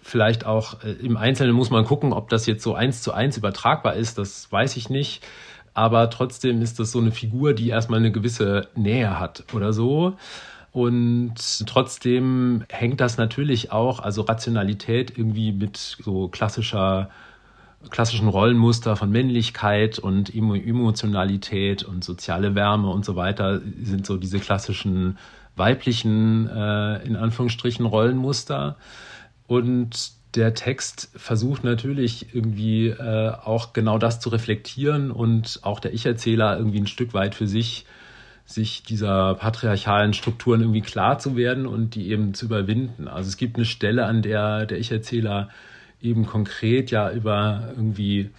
vielleicht auch äh, im Einzelnen muss man gucken, ob das jetzt so eins zu eins übertragbar ist. Das weiß ich nicht. Aber trotzdem ist das so eine Figur, die erstmal eine gewisse Nähe hat oder so. Und trotzdem hängt das natürlich auch, also Rationalität irgendwie mit so klassischer klassischen Rollenmuster von Männlichkeit und Emotionalität und soziale Wärme und so weiter sind so diese klassischen weiblichen, äh, in Anführungsstrichen, Rollenmuster. Und der Text versucht natürlich irgendwie äh, auch genau das zu reflektieren und auch der Ich-Erzähler irgendwie ein Stück weit für sich sich dieser patriarchalen Strukturen irgendwie klar zu werden und die eben zu überwinden. Also es gibt eine Stelle, an der der Ich-Erzähler eben konkret ja über irgendwie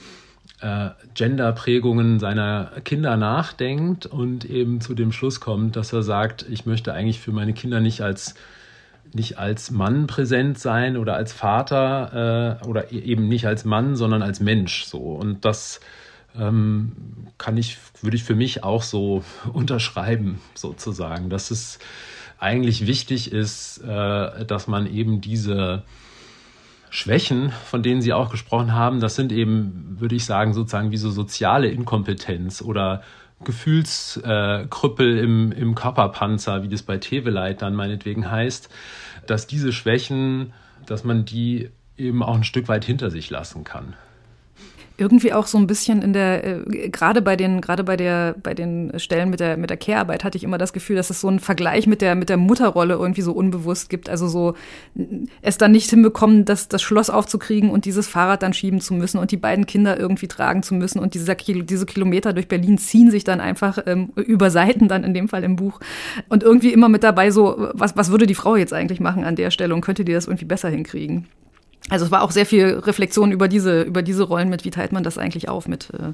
äh, Genderprägungen seiner Kinder nachdenkt und eben zu dem Schluss kommt, dass er sagt, ich möchte eigentlich für meine Kinder nicht als nicht als Mann präsent sein oder als Vater äh, oder e-, eben nicht als Mann, sondern als Mensch so und das kann ich, würde ich für mich auch so unterschreiben, sozusagen, dass es eigentlich wichtig ist, äh, dass man eben diese Schwächen, von denen Sie auch gesprochen haben, das sind eben, würde ich sagen, sozusagen wie so soziale Inkompetenz oder Gefühlskrüppel im, im Körperpanzer, wie das bei Teveleit dann meinetwegen heißt, dass diese Schwächen, dass man die eben auch ein Stück weit hinter sich lassen kann irgendwie auch so ein bisschen in der, äh, gerade bei den, gerade bei der, bei den Stellen mit der, mit der Care-Arbeit hatte ich immer das Gefühl, dass es so einen Vergleich mit der, mit der Mutterrolle irgendwie so unbewusst gibt. Also so, es dann nicht hinbekommen, das, das Schloss aufzukriegen und dieses Fahrrad dann schieben zu müssen und die beiden Kinder irgendwie tragen zu müssen und dieser diese Kilometer durch Berlin ziehen sich dann einfach ähm, über Seiten dann in dem Fall im Buch und irgendwie immer mit dabei so, was, was würde die Frau jetzt eigentlich machen an der Stelle und könnte die das irgendwie besser hinkriegen? Also es war auch sehr viel Reflexion über diese, über diese Rollen mit, wie teilt man das eigentlich auf mit äh,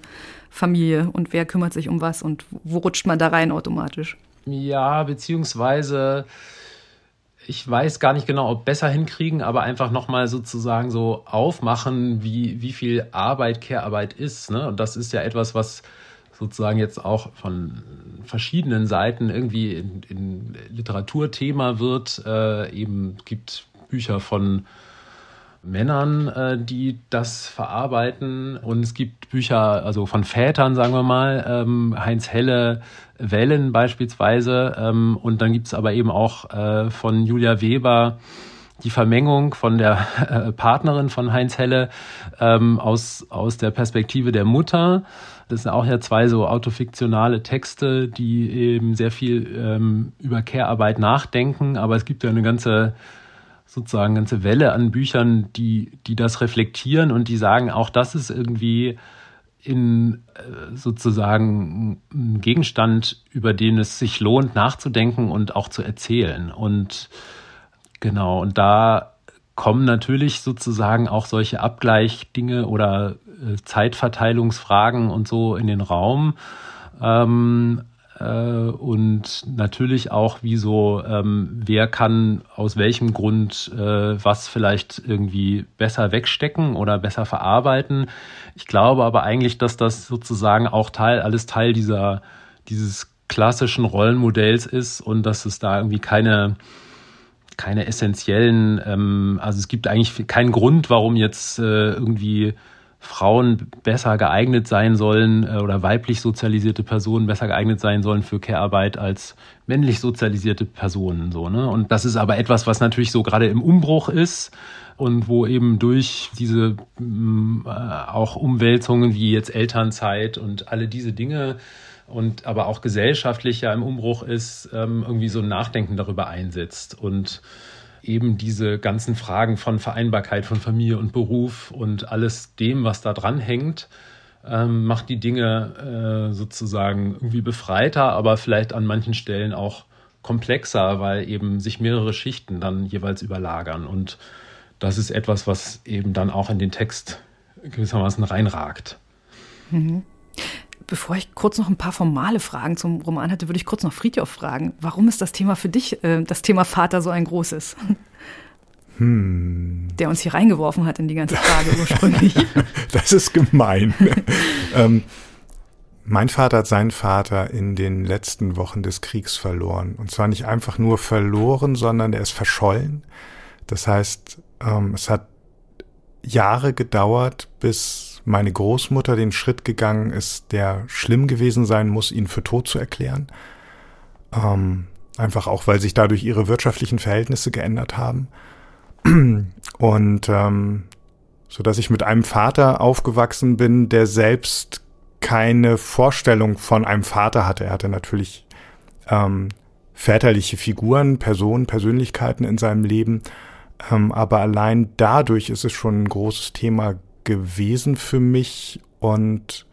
Familie und wer kümmert sich um was und wo rutscht man da rein automatisch? Ja, beziehungsweise ich weiß gar nicht genau, ob besser hinkriegen, aber einfach nochmal sozusagen so aufmachen, wie, wie viel Arbeit Care-Arbeit ist. Ne? Und das ist ja etwas, was sozusagen jetzt auch von verschiedenen Seiten irgendwie in, in Literaturthema wird. Äh, eben gibt Bücher von Männern, äh, die das verarbeiten. Und es gibt Bücher, also von Vätern, sagen wir mal, ähm, Heinz Helle, Wellen beispielsweise. Ähm, und dann gibt es aber eben auch äh, von Julia Weber die Vermengung von der äh, Partnerin von Heinz Helle ähm, aus, aus der Perspektive der Mutter. Das sind auch ja zwei so autofiktionale Texte, die eben sehr viel ähm, über Care-Arbeit nachdenken, aber es gibt ja eine ganze sozusagen ganze Welle an Büchern, die, die das reflektieren und die sagen, auch das ist irgendwie in äh, sozusagen ein Gegenstand, über den es sich lohnt nachzudenken und auch zu erzählen. Und genau, und da kommen natürlich sozusagen auch solche Abgleichdinge oder äh, Zeitverteilungsfragen und so in den Raum. Ähm, äh, und natürlich auch, wie so, ähm, wer kann aus welchem Grund äh, was vielleicht irgendwie besser wegstecken oder besser verarbeiten. Ich glaube aber eigentlich, dass das sozusagen auch Teil, alles Teil dieser, dieses klassischen Rollenmodells ist und dass es da irgendwie keine, keine essentiellen, ähm, also es gibt eigentlich keinen Grund, warum jetzt äh, irgendwie Frauen besser geeignet sein sollen äh, oder weiblich sozialisierte Personen besser geeignet sein sollen für Care-Arbeit als männlich sozialisierte Personen. So, ne? Und das ist aber etwas, was natürlich so gerade im Umbruch ist und wo eben durch diese äh, auch Umwälzungen wie jetzt Elternzeit und alle diese Dinge und aber auch gesellschaftlich ja im Umbruch ist, ähm, irgendwie so ein Nachdenken darüber einsetzt. Und eben diese ganzen Fragen von Vereinbarkeit von Familie und Beruf und alles dem, was da dran hängt, ähm, macht die Dinge äh, sozusagen irgendwie befreiter, aber vielleicht an manchen Stellen auch komplexer, weil eben sich mehrere Schichten dann jeweils überlagern. Und das ist etwas, was eben dann auch in den Text gewissermaßen reinragt. Mhm. Bevor ich kurz noch ein paar formale Fragen zum Roman hatte, würde ich kurz noch Friedhof fragen. Warum ist das Thema für dich, äh, das Thema Vater, so ein großes? Hm. Der uns hier reingeworfen hat in die ganze Frage ursprünglich. das ist gemein. ähm, mein Vater hat seinen Vater in den letzten Wochen des Kriegs verloren. Und zwar nicht einfach nur verloren, sondern er ist verschollen. Das heißt, ähm, es hat Jahre gedauert, bis meine Großmutter den Schritt gegangen ist, der schlimm gewesen sein muss, ihn für tot zu erklären. Ähm, einfach auch, weil sich dadurch ihre wirtschaftlichen Verhältnisse geändert haben. Und ähm, so dass ich mit einem Vater aufgewachsen bin, der selbst keine Vorstellung von einem Vater hatte. Er hatte natürlich ähm, väterliche Figuren, Personen, Persönlichkeiten in seinem Leben, ähm, aber allein dadurch ist es schon ein großes Thema gewesen für mich und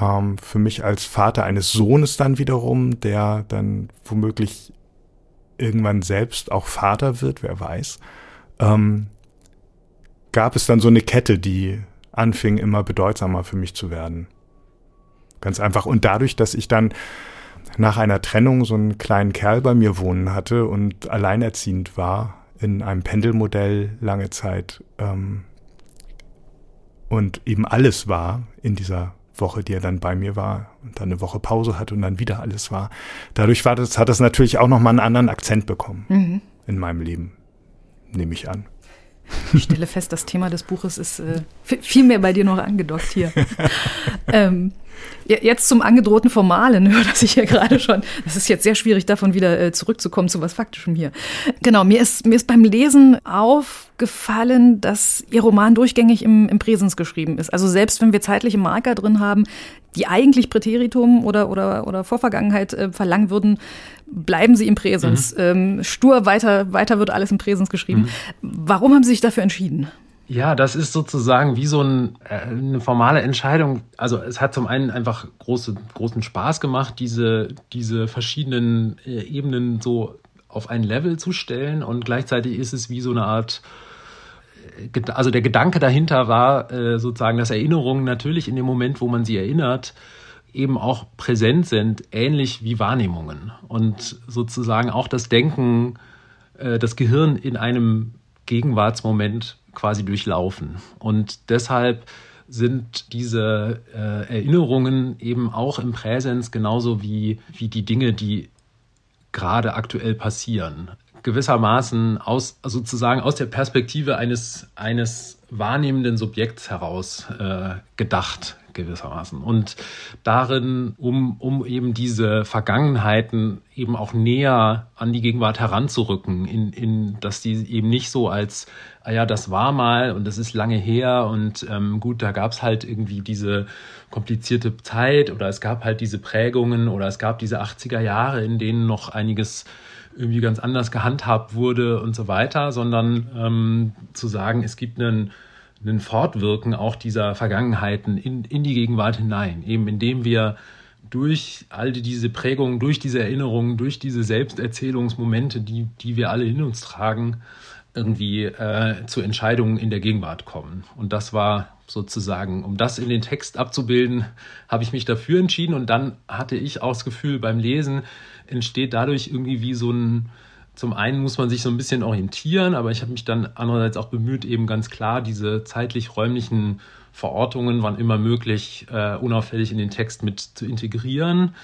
ähm, für mich als Vater eines Sohnes dann wiederum, der dann womöglich irgendwann selbst auch Vater wird, wer weiß, ähm, gab es dann so eine Kette, die anfing immer bedeutsamer für mich zu werden. Ganz einfach. Und dadurch, dass ich dann nach einer Trennung so einen kleinen Kerl bei mir wohnen hatte und alleinerziehend war, in einem Pendelmodell lange Zeit, ähm, und eben alles war in dieser Woche, die er dann bei mir war und dann eine Woche Pause hat und dann wieder alles war. Dadurch war das, hat das natürlich auch nochmal einen anderen Akzent bekommen mhm. in meinem Leben, nehme ich an. Ich stelle fest, das Thema des Buches ist äh, viel mehr bei dir noch angedockt hier. ähm, Jetzt zum angedrohten Formalen, höre das ich ja gerade schon. Das ist jetzt sehr schwierig, davon wieder äh, zurückzukommen zu was Faktischem hier. Genau, mir ist, mir ist beim Lesen aufgefallen, dass Ihr Roman durchgängig im, im Präsens geschrieben ist. Also selbst wenn wir zeitliche Marker drin haben, die eigentlich Präteritum oder, oder, oder Vorvergangenheit äh, verlangen würden, bleiben sie im Präsens. Mhm. Ähm, stur weiter, weiter wird alles im Präsens geschrieben. Mhm. Warum haben Sie sich dafür entschieden? Ja, das ist sozusagen wie so ein, äh, eine formale Entscheidung. Also es hat zum einen einfach große, großen Spaß gemacht, diese, diese verschiedenen äh, Ebenen so auf ein Level zu stellen und gleichzeitig ist es wie so eine Art, äh, also der Gedanke dahinter war sozusagen, dass Erinnerungen natürlich in dem Moment, wo man sie erinnert, eben auch präsent sind, ähnlich wie Wahrnehmungen und sozusagen auch das Denken das Gehirn in einem Gegenwartsmoment quasi durchlaufen. Und deshalb sind diese äh, Erinnerungen eben auch im Präsens genauso wie, wie die Dinge, die gerade aktuell passieren. Gewissermaßen aus, sozusagen aus der Perspektive eines, eines wahrnehmenden Subjekts heraus äh, gedacht, gewissermaßen. Und darin, um, um eben diese Vergangenheiten eben auch näher an die Gegenwart heranzurücken, in, in, dass die eben nicht so als, ah ja, das war mal und das ist lange her und ähm, gut, da gab es halt irgendwie diese komplizierte Zeit oder es gab halt diese Prägungen oder es gab diese 80er Jahre, in denen noch einiges irgendwie ganz anders gehandhabt wurde und so weiter, sondern ähm, zu sagen, es gibt einen, einen Fortwirken auch dieser Vergangenheiten in, in die Gegenwart hinein, eben indem wir durch all diese Prägungen, durch diese Erinnerungen, durch diese Selbsterzählungsmomente, die, die wir alle in uns tragen, irgendwie äh, zu Entscheidungen in der Gegenwart kommen. Und das war sozusagen, um das in den Text abzubilden, habe ich mich dafür entschieden und dann hatte ich auch das Gefühl beim Lesen, entsteht dadurch irgendwie wie so ein, zum einen muss man sich so ein bisschen orientieren, aber ich habe mich dann andererseits auch bemüht, eben ganz klar diese zeitlich-räumlichen Verortungen, wann immer möglich, äh, unauffällig in den Text mit zu integrieren,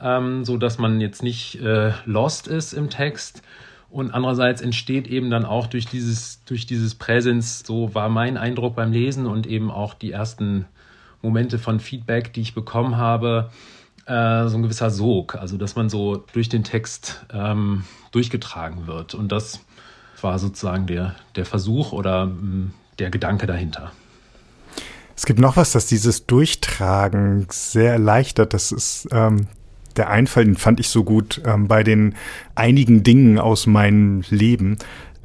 ähm, so dass man jetzt nicht äh, lost ist im Text. Und andererseits entsteht eben dann auch durch dieses, durch dieses Präsens, so war mein Eindruck beim Lesen und eben auch die ersten Momente von Feedback, die ich bekommen habe, äh, so ein gewisser Sog, also dass man so durch den Text ähm, durchgetragen wird. Und das war sozusagen der, der Versuch oder mh, mm, der Gedanke dahinter. Es gibt noch was, das dieses Durchtragen sehr erleichtert. Das ist ähm, der Einfall, den fand ich so gut ähm, bei den einigen Dingen aus meinem Leben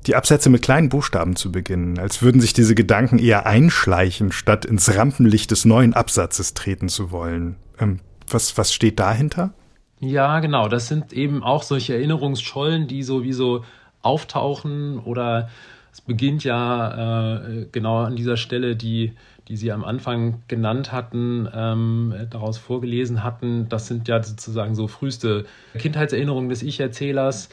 die Absätze mit kleinen Buchstaben zu beginnen, als würden sich diese Gedanken eher einschleichen, statt ins Rampenlicht des neuen Absatzes treten zu wollen. Ähm, was, was steht dahinter? Ja, genau. Das sind eben auch solche Erinnerungsschollen, die sowieso auftauchen oder es beginnt ja äh, genau an dieser Stelle, die, die Sie am Anfang genannt hatten, ähm, daraus vorgelesen hatten. Das sind ja sozusagen so früheste Kindheitserinnerungen des Ich-Erzählers.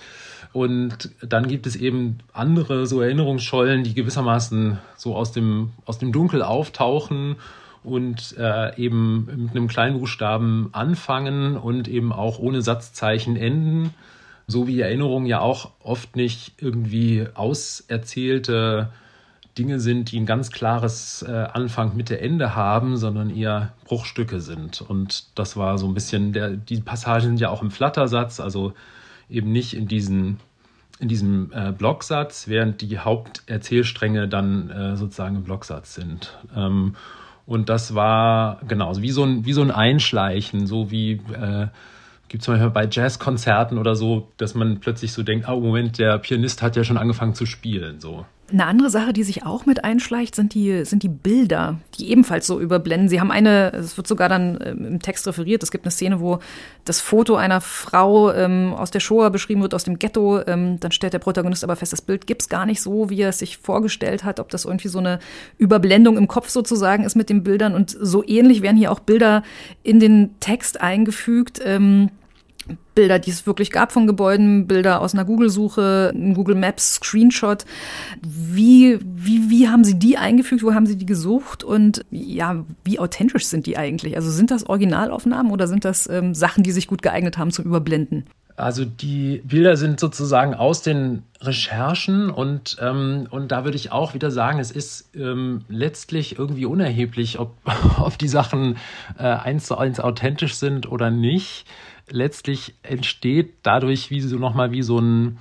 Und dann gibt es eben andere so Erinnerungsschollen, die gewissermaßen so aus dem, aus dem Dunkel auftauchen und äh, eben mit einem kleinen Buchstaben anfangen und eben auch ohne Satzzeichen enden. So wie Erinnerungen ja auch oft nicht irgendwie auserzählte Dinge sind, die ein ganz klares äh, Anfang, Mitte, Ende haben, sondern eher Bruchstücke sind. Und das war so ein bisschen, der, die Passagen sind ja auch im Flattersatz, also eben nicht in diesen in diesem äh, Blocksatz, während die Haupterzählstränge dann äh, sozusagen im Blocksatz sind. Ähm, und das war genau wie so ein, wie so ein Einschleichen, so wie äh, gibt es manchmal bei Jazzkonzerten oder so, dass man plötzlich so denkt, oh Moment, der Pianist hat ja schon angefangen zu spielen. So. Eine andere Sache, die sich auch mit einschleicht, sind die, sind die Bilder, die ebenfalls so überblenden. Sie haben eine, es wird sogar dann ähm, im Text referiert, es gibt eine Szene, wo das Foto einer Frau ähm, aus der Shoah beschrieben wird, aus dem Ghetto. Ähm, dann stellt der Protagonist aber fest, das Bild gibt's gar nicht so, wie er es sich vorgestellt hat, ob das irgendwie so eine Überblendung im Kopf sozusagen ist mit den Bildern. Und so ähnlich werden hier auch Bilder in den Text eingefügt. Ähm, Bilder, die es wirklich gab von Gebäuden, Bilder aus einer Google-Suche, ein Google Maps Screenshot. Wie, wie, wie haben Sie die eingefügt? Wo haben Sie die gesucht? Und ja, wie authentisch sind die eigentlich? Also sind das Originalaufnahmen oder sind das ähm, Sachen, die sich gut geeignet haben zum Überblenden? Also die Bilder sind sozusagen aus den Recherchen und, ähm, und da würde ich auch wieder sagen, es ist ähm, letztlich irgendwie unerheblich, ob, ob die Sachen äh, eins zu eins authentisch sind oder nicht letztlich entsteht dadurch wie so nochmal wie so ein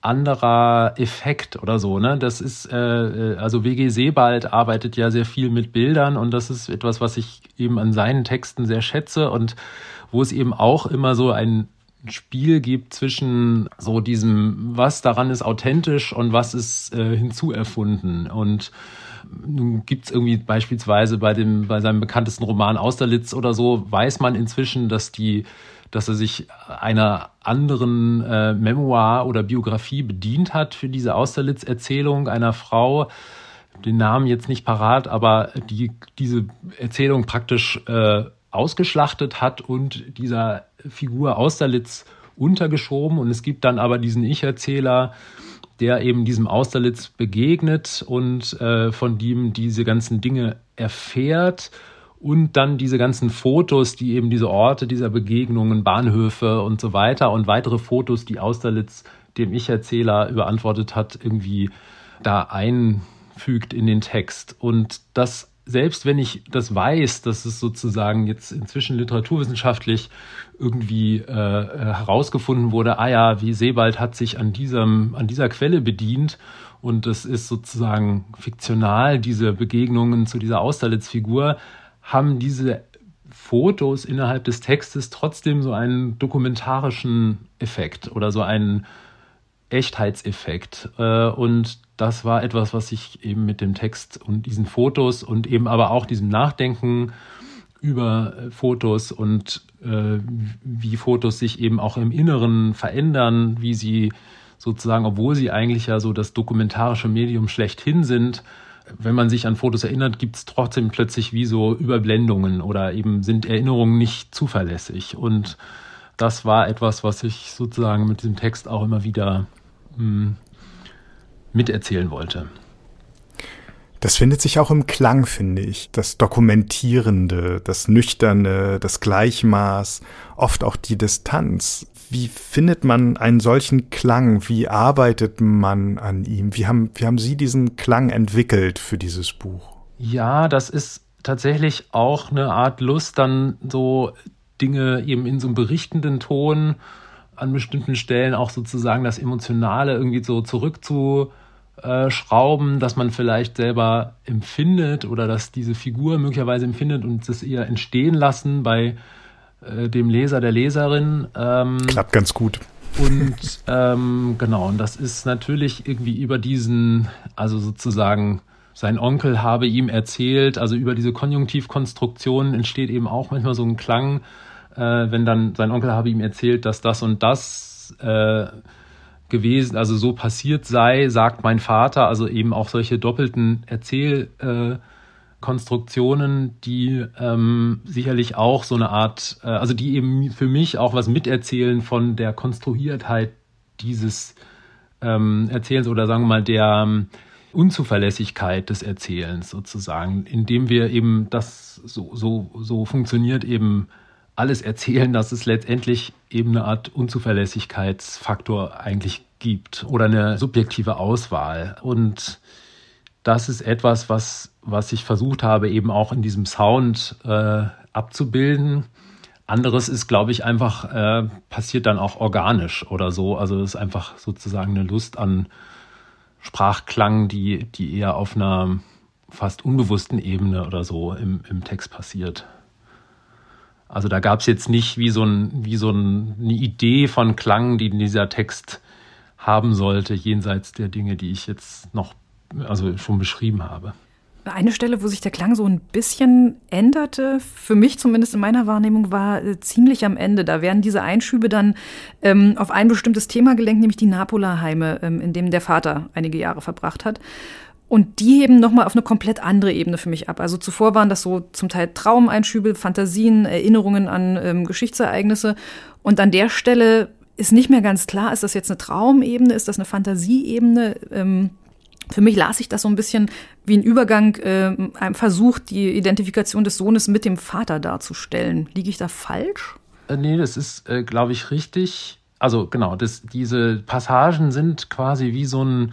anderer Effekt oder so. Ne? Das ist, äh, äh also WG Sebald arbeitet ja sehr viel mit Bildern und das ist etwas, was ich eben an seinen Texten sehr schätze und wo es eben auch immer so ein Spiel gibt zwischen so diesem, was daran ist authentisch und was ist äh, hinzuerfunden. Und nun gibt es irgendwie beispielsweise bei dem, bei seinem bekanntesten Roman Austerlitz oder so, weiß man inzwischen, dass die dass er sich einer anderen äh, Memoir oder Biografie bedient hat für diese Austerlitz-Erzählung einer Frau, den Namen jetzt nicht parat, aber die diese Erzählung praktisch äh, ausgeschlachtet hat und dieser Figur Austerlitz untergeschoben. Und es gibt dann aber diesen Ich-Erzähler, der eben diesem Austerlitz begegnet und äh, von dem diese ganzen Dinge erfährt und dann diese ganzen Fotos, die eben diese Orte dieser Begegnungen, Bahnhöfe und so weiter und weitere Fotos, die Austerlitz dem Ich-Erzähler überantwortet hat, irgendwie da einfügt in den Text. Und das, selbst wenn ich das weiß, dass es sozusagen jetzt inzwischen literaturwissenschaftlich irgendwie äh, herausgefunden wurde, ah ja, wie Sebald hat sich an diesem, an dieser Quelle bedient und es ist sozusagen fiktional, diese Begegnungen zu dieser Austerlitz-Figur, haben diese Fotos innerhalb des Textes trotzdem so einen dokumentarischen Effekt oder so einen Echtheitseffekt. Äh, und das war etwas, was ich eben mit dem Text und diesen Fotos und eben aber auch diesem Nachdenken über Fotos und äh, wie Fotos sich eben auch im Inneren verändern, wie sie sozusagen, obwohl sie eigentlich ja so das dokumentarische Medium schlechthin sind, wenn man sich an Fotos erinnert, gibt es trotzdem plötzlich wie so Überblendungen oder eben sind Erinnerungen nicht zuverlässig. Und das war etwas, was ich sozusagen mit diesem Text auch immer wieder mh, hm, miterzählen wollte. Das findet sich auch im Klang, finde ich. Das Dokumentierende, das Nüchterne, das Gleichmaß, oft auch die Distanz. Wie findet man einen solchen Klang? Wie arbeitet man an ihm? Wie haben, wie haben Sie diesen Klang entwickelt für dieses Buch? Ja, das ist tatsächlich auch eine Art Lust, dann so Dinge eben in so einem berichtenden Ton an bestimmten Stellen auch sozusagen das Emotionale irgendwie so zurückzuschrauben, dass man vielleicht selber empfindet oder dass diese Figur möglicherweise empfindet und das eher entstehen lassen bei äh, dem Leser, der Leserin. Ähm, Klappt ganz gut. Und ähm, genau, und das ist natürlich irgendwie über diesen, also sozusagen, sein Onkel habe ihm erzählt, also über diese Konjunktivkonstruktion entsteht eben auch manchmal so ein Klang, äh, wenn dann sein Onkel habe ihm erzählt, dass das und das äh, gewesen, also so passiert sei, sagt mein Vater, also eben auch solche doppelten Erzähl- äh, die ähm, sicherlich auch so eine Art, äh, also die eben für mich auch was miterzählen von der Konstruiertheit dieses ähm, Erzählens oder sagen wir mal der ähm, Unzuverlässigkeit des Erzählens sozusagen, indem wir eben das so, so, so funktioniert eben alles erzählen, dass es letztendlich eben eine Art Unzuverlässigkeitsfaktor eigentlich gibt oder eine subjektive Auswahl. Und das ist etwas, was was ich versucht habe, eben auch in diesem Sound äh, abzubilden. Anderes ist, glaube ich, einfach, äh, passiert dann auch organisch oder so. Also es ist einfach sozusagen eine Lust an Sprachklang, die, die eher auf einer fast unbewussten Ebene oder so im, im Text passiert. Also da gab es jetzt nicht wie so, ein, wie so ein, eine Idee von Klang, die dieser Text haben sollte, jenseits der Dinge, die ich jetzt noch also schon beschrieben habe. Eine Stelle, wo sich der Klang so ein bisschen änderte, für mich zumindest in meiner Wahrnehmung, war äh, ziemlich am Ende. Da werden diese Einschübe dann ähm, auf ein bestimmtes Thema gelenkt, nämlich die Napola-Heime, ähm, in dem der Vater einige Jahre verbracht hat. Und die heben nochmal auf eine komplett andere Ebene für mich ab. Also zuvor waren das so zum Teil Traumeinschübe, Fantasien, Erinnerungen an ähm, Geschichtsereignisse. Und an der Stelle ist nicht mehr ganz klar, ist das jetzt eine Traumebene, ist das eine Fantasieebene? Ähm, für mich las ich das so ein bisschen wie ein Übergang, äh, ein Versuch, die Identifikation des Sohnes mit dem Vater darzustellen. Liege ich da falsch? Äh, nee, das ist, äh, glaube ich, richtig. Also genau, das, diese Passagen sind quasi wie so ein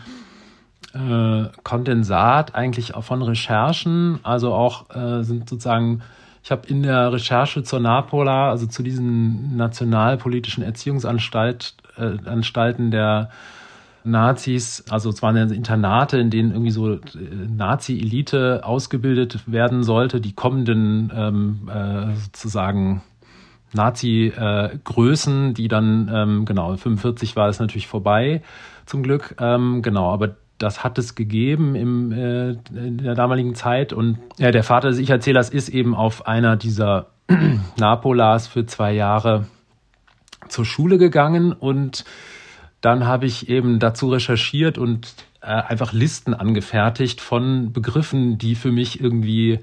äh, Kondensat eigentlich auch von Recherchen. Also auch äh, sind sozusagen, ich habe in der Recherche zur NAPOLA, also zu diesen nationalpolitischen Erziehungsanstalten äh, der Nazis, also es waren Internate, in denen irgendwie so äh, Nazi-Elite ausgebildet werden sollte, die kommenden ähm, äh, sozusagen Nazi-Größen, die dann, ähm, genau, 45 war es natürlich vorbei, zum Glück, ähm, genau, aber das hat es gegeben im, äh, in der damaligen Zeit. Und ja, der Vater des Ich-Erzählers ist eben auf einer dieser Napolas für zwei Jahre zur Schule gegangen. Und dann habe ich eben dazu recherchiert und äh, einfach Listen angefertigt von Begriffen, die für mich irgendwie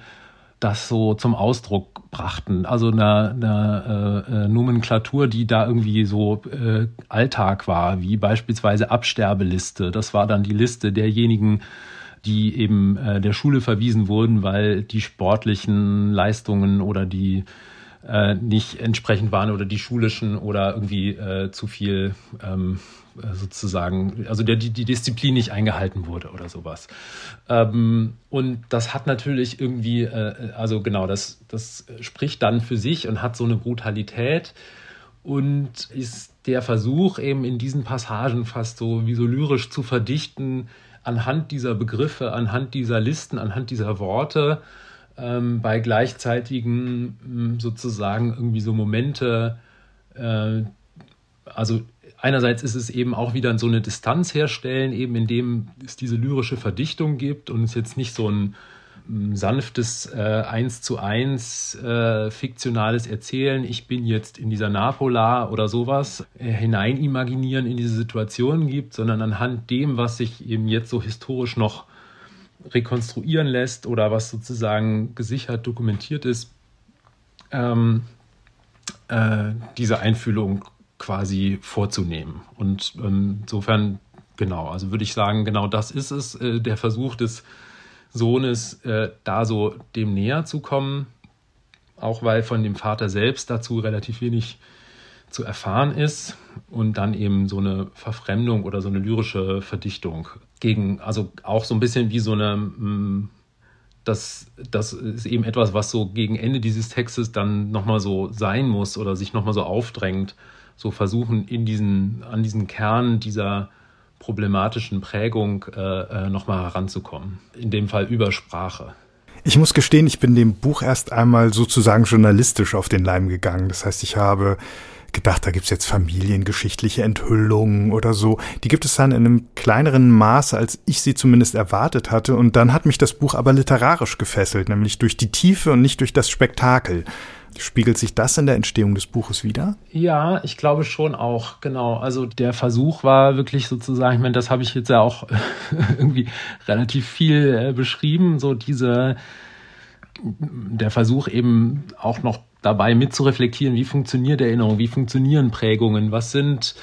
das so zum Ausdruck brachten. Also eine, eine äh, äh, Nomenklatur, die da irgendwie so äh, Alltag war, wie beispielsweise Absterbeliste. Das war dann die Liste derjenigen, die eben äh, der Schule verwiesen wurden, weil die sportlichen Leistungen oder die äh, nicht entsprechend waren oder die schulischen oder irgendwie äh, zu viel ähm, äh, sozusagen, also der, die, die Disziplin nicht eingehalten wurde oder sowas. Ähm, und das hat natürlich irgendwie, äh, also genau, das, das spricht dann für sich und hat so eine Brutalität und ist der Versuch eben in diesen Passagen fast so wie so lyrisch zu verdichten, anhand dieser Begriffe, anhand dieser Listen, anhand dieser Worte, ähm, bei gleichzeitigen sozusagen irgendwie so Momente, äh, also einerseits ist es eben auch wieder so eine Distanz herstellen, eben indem es diese lyrische Verdichtung gibt und es jetzt nicht so ein sanftes äh, eins zu eins äh, fiktionales Erzählen, ich bin jetzt in dieser Napola oder sowas, äh, hineinimaginieren in diese Situation gibt, sondern anhand dem, was sich eben jetzt so historisch noch rekonstruieren lässt oder was sozusagen gesichert dokumentiert ist, ähm, äh, diese Einfühlung quasi vorzunehmen. Und ähm, insofern, genau, also würde ich sagen, genau das ist es, äh, der Versuch des Sohnes, äh, da so dem näher zu kommen, auch weil von dem Vater selbst dazu relativ wenig zu erfahren ist und dann eben so eine Verfremdung oder so eine lyrische Verdichtung gegen, also auch so ein bisschen wie so eine, mm, das, das ist eben etwas, was so gegen Ende dieses Textes dann nochmal so sein muss oder sich nochmal so aufdrängt so versuchen, in diesen, an diesen Kern dieser problematischen Prägung äh, äh nochmal heranzukommen. In dem Fall über Sprache. Ich muss gestehen, ich bin dem Buch erst einmal sozusagen journalistisch auf den Leim gegangen. Das heißt, ich habe gedacht, da gibt's jetzt familiengeschichtliche Enthüllungen oder so. Die gibt es dann in einem kleineren Maße, als ich sie zumindest erwartet hatte. Und dann hat mich das Buch aber literarisch gefesselt, nämlich durch die Tiefe und nicht durch das Spektakel. Spiegelt sich das in der Entstehung des Buches wieder? Ja, ich glaube schon auch, genau. Also der Versuch war wirklich sozusagen, ich meine, das habe ich jetzt ja auch irgendwie relativ viel äh, beschrieben, so diese, der Versuch eben auch noch dabei mitzureflektieren, wie funktioniert Erinnerung, wie funktionieren Prägungen, was sind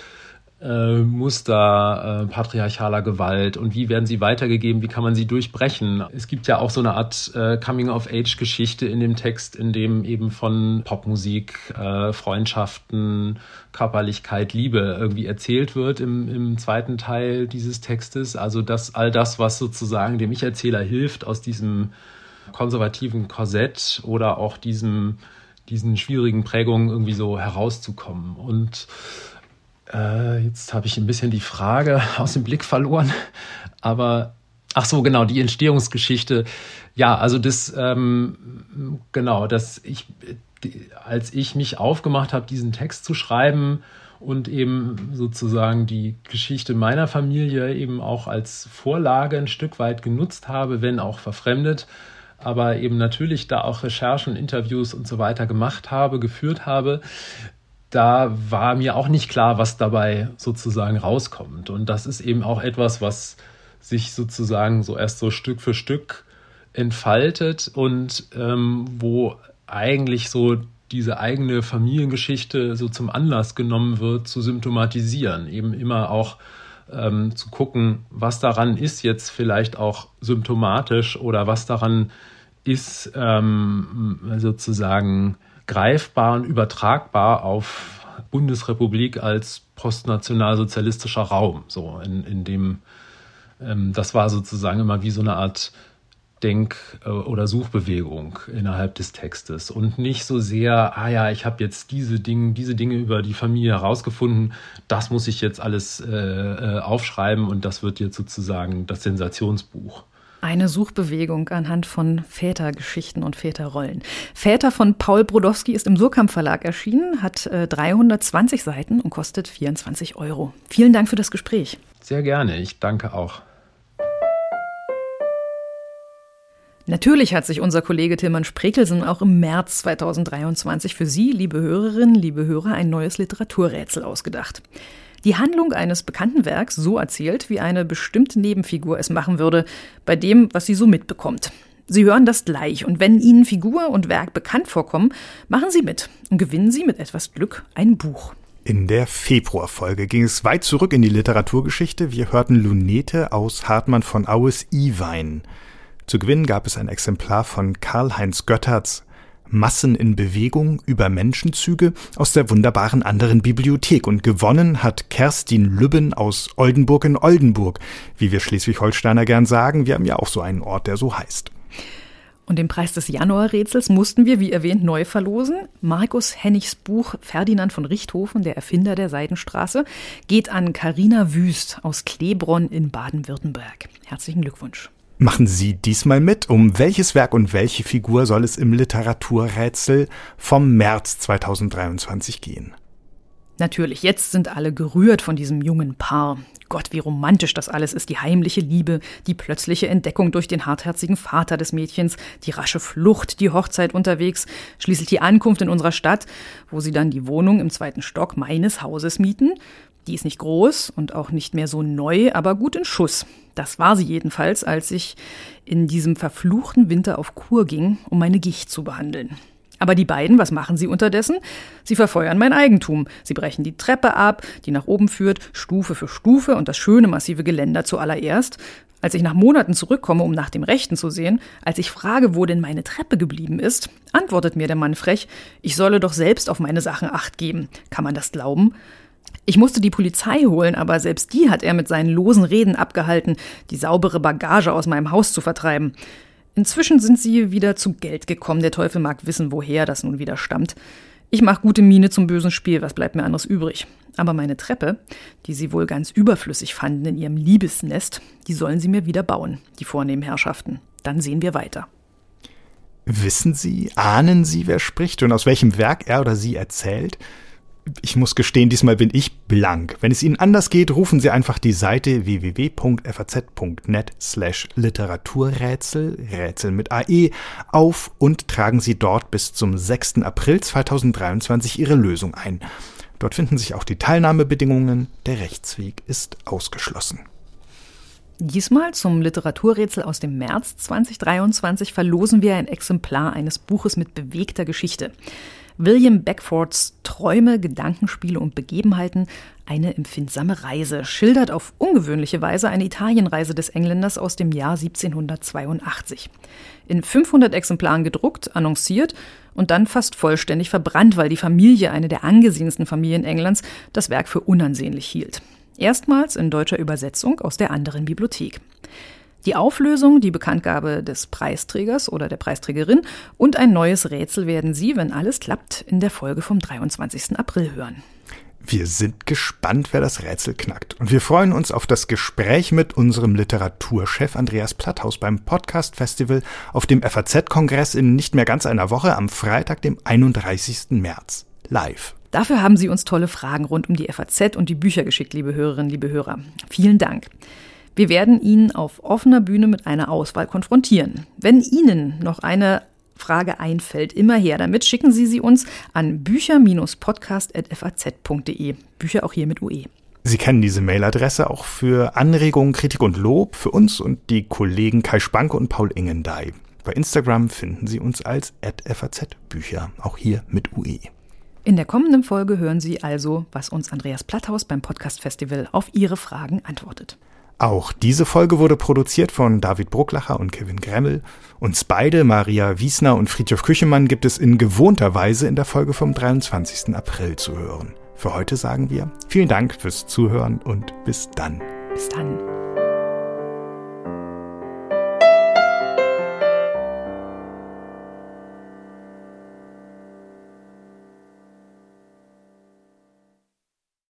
äh, Muster äh, patriarchaler Gewalt und wie werden sie weitergegeben, wie kann man sie durchbrechen. Es gibt ja auch so eine Art äh, Coming-of-Age-Geschichte in dem Text, in dem eben von Popmusik, äh, Freundschaften, Körperlichkeit, Liebe irgendwie erzählt wird im, im zweiten Teil dieses Textes. Also das, all das, was sozusagen dem Ich-Erzähler hilft, aus diesem konservativen Korsett oder auch diesem, diesen schwierigen Prägungen irgendwie so herauszukommen. Und äh, jetzt habe ich ein bisschen die Frage aus dem Blick verloren. Aber ach so, genau, die Entstehungsgeschichte. Ja, also das, ähm, genau, dass ich, als ich mich aufgemacht habe, diesen Text zu schreiben und eben sozusagen die Geschichte meiner Familie eben auch als Vorlage ein Stück weit genutzt habe, wenn auch verfremdet, aber eben natürlich da auch Recherchen, Interviews und so weiter gemacht habe, geführt habe, da war mir auch nicht klar, was dabei sozusagen rauskommt. Und das ist eben auch etwas, was sich sozusagen so erst so Stück für Stück entfaltet und ähm, wo eigentlich so diese eigene Familiengeschichte so zum Anlass genommen wird, zu symptomatisieren, eben immer auch ähm, zu gucken, was daran ist jetzt vielleicht auch symptomatisch oder was daran ist ähm, sozusagen greifbar und übertragbar auf Bundesrepublik als postnationalsozialistischer Raum. So in, in dem, ähm, das war sozusagen immer wie so eine Art Denk- äh, oder Suchbewegung innerhalb des Textes und nicht so sehr, ah ja, ich habe jetzt diese Dinge, diese Dinge über die Familie herausgefunden, das muss ich jetzt alles äh, äh aufschreiben und das wird jetzt sozusagen das Sensationsbuch. Eine Suchbewegung anhand von Vätergeschichten und Väterrollen. Väter von Paul Brodowski ist im Surkamp Verlag erschienen, hat äh, 320 Seiten und kostet 24 Euro. Vielen Dank für das Gespräch. Sehr gerne, ich danke auch. Natürlich hat sich unser Kollege Tilman Sprekelsen auch im März 2023 für Sie, liebe Hörerinnen, liebe Hörer, ein neues Literaturrätsel ausgedacht die Handlung eines bekannten Werks so erzählt, wie eine bestimmte Nebenfigur es machen würde, bei dem, was sie so mitbekommt. Sie hören das gleich und wenn Ihnen Figur und Werk bekannt vorkommen, machen Sie mit und gewinnen Sie mit etwas Glück ein Buch. In der Februarfolge ging es weit zurück in die Literaturgeschichte. Wir hörten Lunete aus Hartmann von Aues Iwein. Zu gewinnen gab es ein Exemplar von Karl-Heinz Götterts Massen in Bewegung über Menschenzüge aus der wunderbaren anderen Bibliothek und gewonnen hat Kerstin Lübben aus Oldenburg in Oldenburg, wie wir Schleswig-Holsteiner gern sagen. Wir haben ja auch so einen Ort, der so heißt. Und den Preis des Januarrätsels mussten wir, wie erwähnt, neu verlosen. Markus Hennigs Buch Ferdinand von Richthofen, der Erfinder der Seidenstraße, geht an Carina Wüst aus Klebronn in Baden-Württemberg. Herzlichen Glückwunsch. Machen Sie diesmal mit. Um welches Werk und welche Figur soll es im Literaturrätsel vom März 2023 gehen? Natürlich, jetzt sind alle gerührt von diesem jungen Paar. Gott, wie romantisch das alles ist, die heimliche Liebe, die plötzliche Entdeckung durch den hartherzigen Vater des Mädchens, die rasche Flucht, die Hochzeit unterwegs, schließlich die Ankunft in unserer Stadt, wo sie dann die Wohnung im zweiten Stock meines Hauses mieten. Die ist nicht groß und auch nicht mehr so neu, aber gut in Schuss. Das war sie jedenfalls, als ich in diesem verfluchten Winter auf Kur ging, um meine Gicht zu behandeln. Aber die beiden, was machen sie unterdessen? Sie verfeuern mein Eigentum. Sie brechen die Treppe ab, die nach oben führt, Stufe für Stufe und das schöne massive Geländer zuallererst. Als ich nach Monaten zurückkomme, um nach dem Rechten zu sehen, als ich frage, wo denn meine Treppe geblieben ist, antwortet mir der Mann frech, ich solle doch selbst auf meine Sachen acht geben. Kann man das glauben? Ich musste die Polizei holen, aber selbst die hat er mit seinen losen Reden abgehalten, die saubere Bagage aus meinem Haus zu vertreiben. Inzwischen sind sie wieder zu Geld gekommen. Der Teufel mag wissen, woher das nun wieder stammt. Ich mache gute Miene zum bösen Spiel, was bleibt mir anderes übrig? Aber meine Treppe, die sie wohl ganz überflüssig fanden in ihrem Liebesnest, die sollen sie mir wieder bauen, die vornehmen Herrschaften. Dann sehen wir weiter. Wissen Sie, ahnen Sie, wer spricht und aus welchem Werk er oder sie erzählt? Ich muss gestehen, diesmal bin ich blank. Wenn es Ihnen anders geht, rufen Sie einfach die Seite www.faz.net slash Literaturrätsel, Rätsel mit AE, auf und tragen Sie dort bis zum 6. April 2023 Ihre Lösung ein. Dort finden sich auch die Teilnahmebedingungen. Der Rechtsweg ist ausgeschlossen. Diesmal zum Literaturrätsel aus dem März 2023 verlosen wir ein Exemplar eines Buches mit bewegter Geschichte. William Beckfords Träume, Gedankenspiele und Begebenheiten eine empfindsame Reise, schildert auf ungewöhnliche Weise eine Italienreise des Engländers aus dem Jahr 1782. In 500 Exemplaren gedruckt, annonciert und dann fast vollständig verbrannt, weil die Familie, eine der angesehensten Familien Englands, das Werk für unansehnlich hielt. Erstmals in deutscher Übersetzung aus der anderen Bibliothek. Die Auflösung, die Bekanntgabe des Preisträgers oder der Preisträgerin und ein neues Rätsel werden Sie, wenn alles klappt, in der Folge vom 23. April hören. Wir sind gespannt, wer das Rätsel knackt. Und wir freuen uns auf das Gespräch mit unserem Literaturchef Andreas Platthaus beim Podcast Festival auf dem FAZ-Kongress in nicht mehr ganz einer Woche am Freitag, dem 31. März. Live. Dafür haben Sie uns tolle Fragen rund um die FAZ und die Bücher geschickt, liebe Hörerinnen, liebe Hörer. Vielen Dank. Wir werden ihn auf offener Bühne mit einer Auswahl konfrontieren. Wenn Ihnen noch eine Frage einfällt, immer her damit, schicken Sie sie uns an bücher-podcast.faz.de. Bücher auch hier mit UE. Sie kennen diese Mailadresse auch für Anregungen, Kritik und Lob für uns und die Kollegen Kai Spanke und Paul Ingendey. Bei Instagram finden Sie uns als @faz-bücher, auch hier mit UE. In der kommenden Folge hören Sie also, was uns Andreas Platthaus beim Podcast Festival auf Ihre Fragen antwortet. Auch diese Folge wurde produziert von David Brucklacher und Kevin Gremmel. Uns beide, Maria Wiesner und Friedhof Küchemann, gibt es in gewohnter Weise in der Folge vom 23. April zu hören. Für heute sagen wir vielen Dank fürs Zuhören und bis dann. Bis dann.